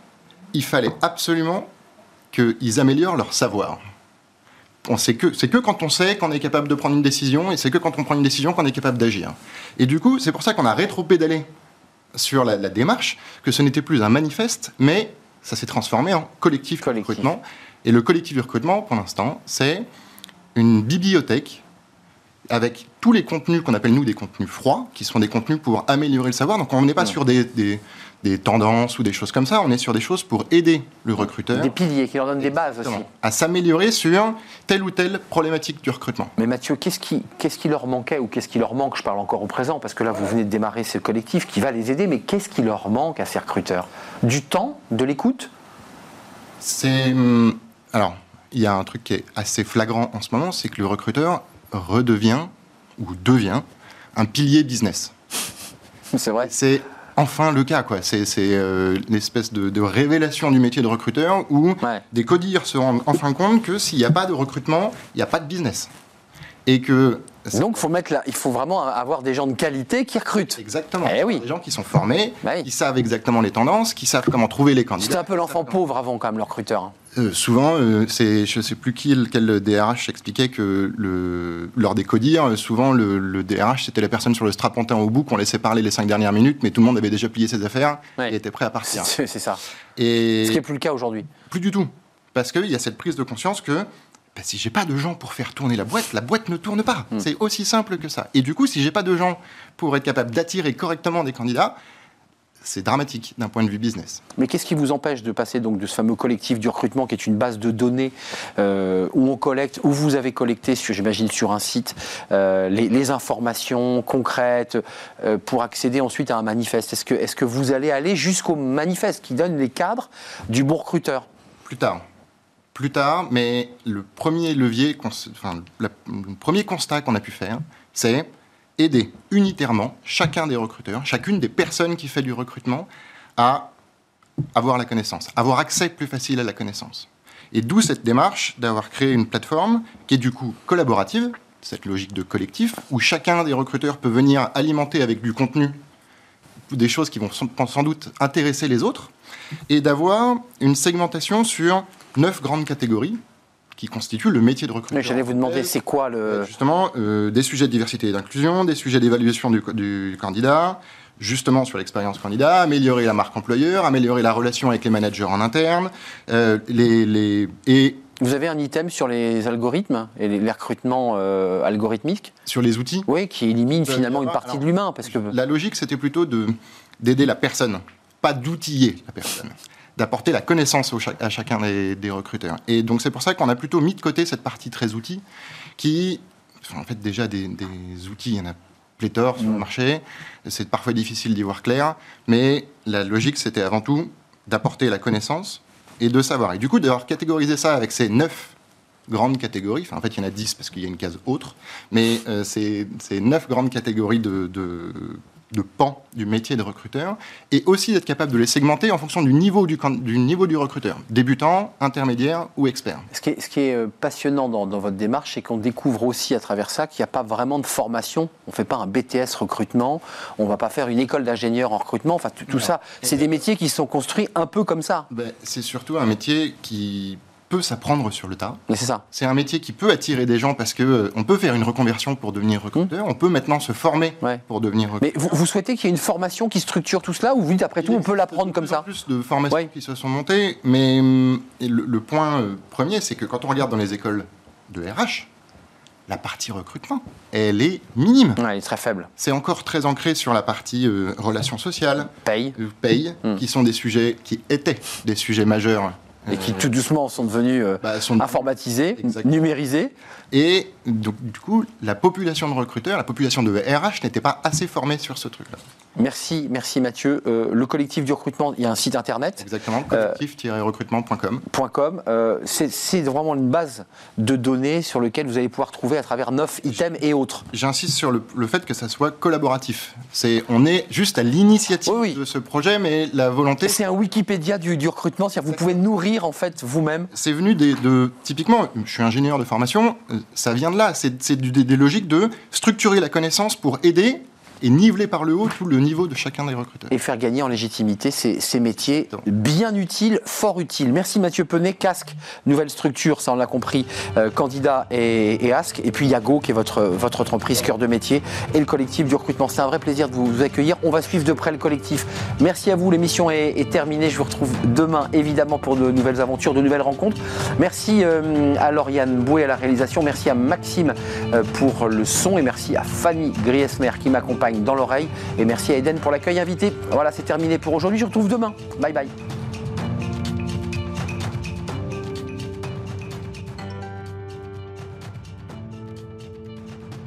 il fallait absolument qu'ils améliorent leur savoir. C'est que, que quand on sait qu'on est capable de prendre une décision, et c'est que quand on prend une décision qu'on est capable d'agir. Et du coup, c'est pour ça qu'on a rétro-pédalé sur la, démarche, que ce n'était plus un manifeste, mais ça s'est transformé en collectif, collectif. recrutement. Et le collectif de recrutement, pour l'instant, c'est une bibliothèque avec tous les contenus qu'on appelle nous des contenus froids, qui sont des contenus pour améliorer le savoir. Donc on n'est pas sur des, des, tendances ou des choses comme ça, on est sur des choses pour aider le recruteur. Des piliers qui leur donnent des bases aussi. À s'améliorer sur telle ou telle problématique du recrutement. Mais Mathieu, qu'est-ce qui, qu'est-ce qui leur manquait ou qu'est-ce qui leur manque? Je parle encore au présent parce que là vous venez de démarrer ce collectif qui va les aider, mais qu'est-ce qui leur manque à ces recruteurs? Du temps, de l'écoute? C'est. Hum, alors, il y a un truc qui est assez flagrant en ce moment, c'est que le recruteur redevient ou devient un pilier business. C'est vrai. C'est enfin le cas, quoi. C'est euh, l'espèce de, révélation du métier de recruteur où des codires se rendent enfin compte que s'il n'y a pas de recrutement, il n'y a pas de business. et que donc, faut mettre là, il faut vraiment avoir des gens de qualité qui recrutent. Exactement. Eh oui. Des gens qui sont formés, Bah qui savent exactement les tendances, qui savent comment trouver les candidats. C'était un peu l'enfant pauvre avant, quand même, le recruteur. hein. Euh, souvent, euh, c'est, je ne sais plus qui, quel DRH expliquait que le, lors des codires, euh, souvent le, le DRH c'était la personne sur le strapontin au bout qu'on laissait parler les cinq dernières minutes, mais tout le monde avait déjà plié ses affaires Ouais. et était prêt à partir. C'est c'est ça. Et Ce qui n'est plus le cas aujourd'hui. plus du tout, parce qu'il y a cette prise de conscience que bah, si j'ai pas de gens pour faire tourner la boîte, la boîte ne tourne pas. Hmm. C'est aussi simple que ça. Et du coup, si j'ai pas de gens pour être capable d'attirer correctement des candidats, c'est dramatique d'un point de vue business. Mais qu'est-ce qui vous empêche de passer donc de ce fameux collectif du recrutement qui est une base de données euh, où on collecte, où vous avez collecté, j'imagine sur un site, euh, les, les informations concrètes euh, pour accéder ensuite à un manifeste Est-ce que, est que vous allez aller jusqu'au manifeste qui donne les cadres du bon recruteur? Plus tard. Plus tard, mais le premier levier, le premier constat qu'on a pu faire, c'est aider unitairement chacun des recruteurs, chacune des personnes qui fait du recrutement à avoir la connaissance, avoir accès plus facile à la connaissance. Et d'où cette démarche d'avoir créé une plateforme qui est du coup collaborative, cette logique de collectif, où chacun des recruteurs peut venir alimenter avec du contenu des choses qui vont sans doute intéresser les autres, et d'avoir une segmentation sur neuf grandes catégories qui constituent le métier de recruteur. Mais J'allais vous demander, c'est quoi le... Justement, euh, des sujets de diversité et d'inclusion, des sujets d'évaluation du, du candidat, justement sur l'expérience candidat, améliorer la marque employeur, améliorer la relation avec les managers en interne, euh, les, les- et Vous avez un item sur les algorithmes et les, recrutements euh, algorithmiques sur les outils. Oui, qui élimine Euh, finalement une alors, partie de l'humain. Parce que... La logique, c'était plutôt de- d'aider la personne, pas d'outiller la personne, d'apporter la connaissance au à chacun des, des recruteurs. Et donc c'est pour ça qu'on a plutôt mis de côté cette partie très outils, qui, en fait déjà des, des outils, il y en a pléthore sur Mm. le marché, c'est parfois difficile d'y voir clair, mais la logique, c'était avant tout d'apporter la connaissance et de savoir. Et du coup, d'avoir catégorisé ça avec ces neuf grandes catégories, enfin en fait il y en a dix parce qu'il y a une case autre, mais euh, c'est c'est neuf grandes catégories de, de, de pans du métier de recruteur, et aussi d'être capable de les segmenter en fonction du niveau du, niveau du recruteur, débutant, intermédiaire ou expert. Ce qui est, ce qui est, euh, passionnant dans, dans votre démarche, c'est qu'on découvre aussi à travers ça qu'il n'y a pas vraiment de formation. On ne fait pas un BTS recrutement, on ne va pas faire une école d'ingénieur en recrutement. Enfin, tout, tout ça, c'est des métiers qui sont construits un peu comme ça. Ben, c'est surtout un métier qui peut s'apprendre sur le tas. Mais c'est ça. C'est un métier qui peut attirer des gens parce que euh, on peut faire une reconversion pour devenir recruteur, on peut maintenant se former Ouais. pour devenir recruteur. Mais vous, vous souhaitez qu'il y ait une formation qui structure tout cela ou vous dites après tout, on peut l'apprendre comme ça plus de formations Ouais. qui se sont montées, mais hum, le, le point euh, premier, c'est que quand on regarde dans les écoles de RH, la partie recrutement, elle est minime. Ouais, il est très faible. C'est encore très ancré sur la partie euh, relations sociales, Paye. euh, paye, Hmm. qui sont des sujets qui étaient des sujets majeurs. Et qui tout doucement sont devenus euh, bah, sont- informatisés, Exactement. numérisés. Et donc, du coup, la population de recruteurs, la population de RH n'était pas assez formée sur ce truc-là. Merci, merci Mathieu. Euh, le collectif du recrutement, il y a un site internet. Exactement, Euh, collectif-recrutement.com. .com, euh, c'est vraiment une base de données sur laquelle vous allez pouvoir trouver à travers neuf items et autres. J'insiste sur le, le fait que ça soit collaboratif. C'est, on est juste à l'initiative Oui, oui. de ce projet, mais la volonté, C'est un Wikipédia du, du recrutement, c'est-à-dire que vous pouvez nourrir en fait vous-même. c'est venu des, de, typiquement, je suis ingénieur de formation, euh, ça vient de là. C'est, des logiques de structurer la connaissance pour aider et niveler par le haut tout le niveau de chacun des recruteurs. et faire gagner en légitimité ces, ces métiers bien utiles, fort utiles. Merci Mathieu Penet, Casque, nouvelle structure, ça on l'a compris, euh, candidat et, et Ask, et puis Yago qui est votre, votre entreprise cœur de métier et le collectif du recrutement. C'est un vrai plaisir de vous, vous accueillir. On va suivre de près le collectif. Merci à vous, l'émission est, est terminée. Je vous retrouve demain évidemment pour de nouvelles aventures, de nouvelles rencontres. Merci euh, à Lauriane Boué à la réalisation, merci à Maxime euh, pour le son et merci à Fanny Griesmer qui m'accompagne dans l'oreille et merci à Eden pour l'accueil invité. Voilà, c'est terminé pour aujourd'hui. Je vous retrouve demain. Bye bye.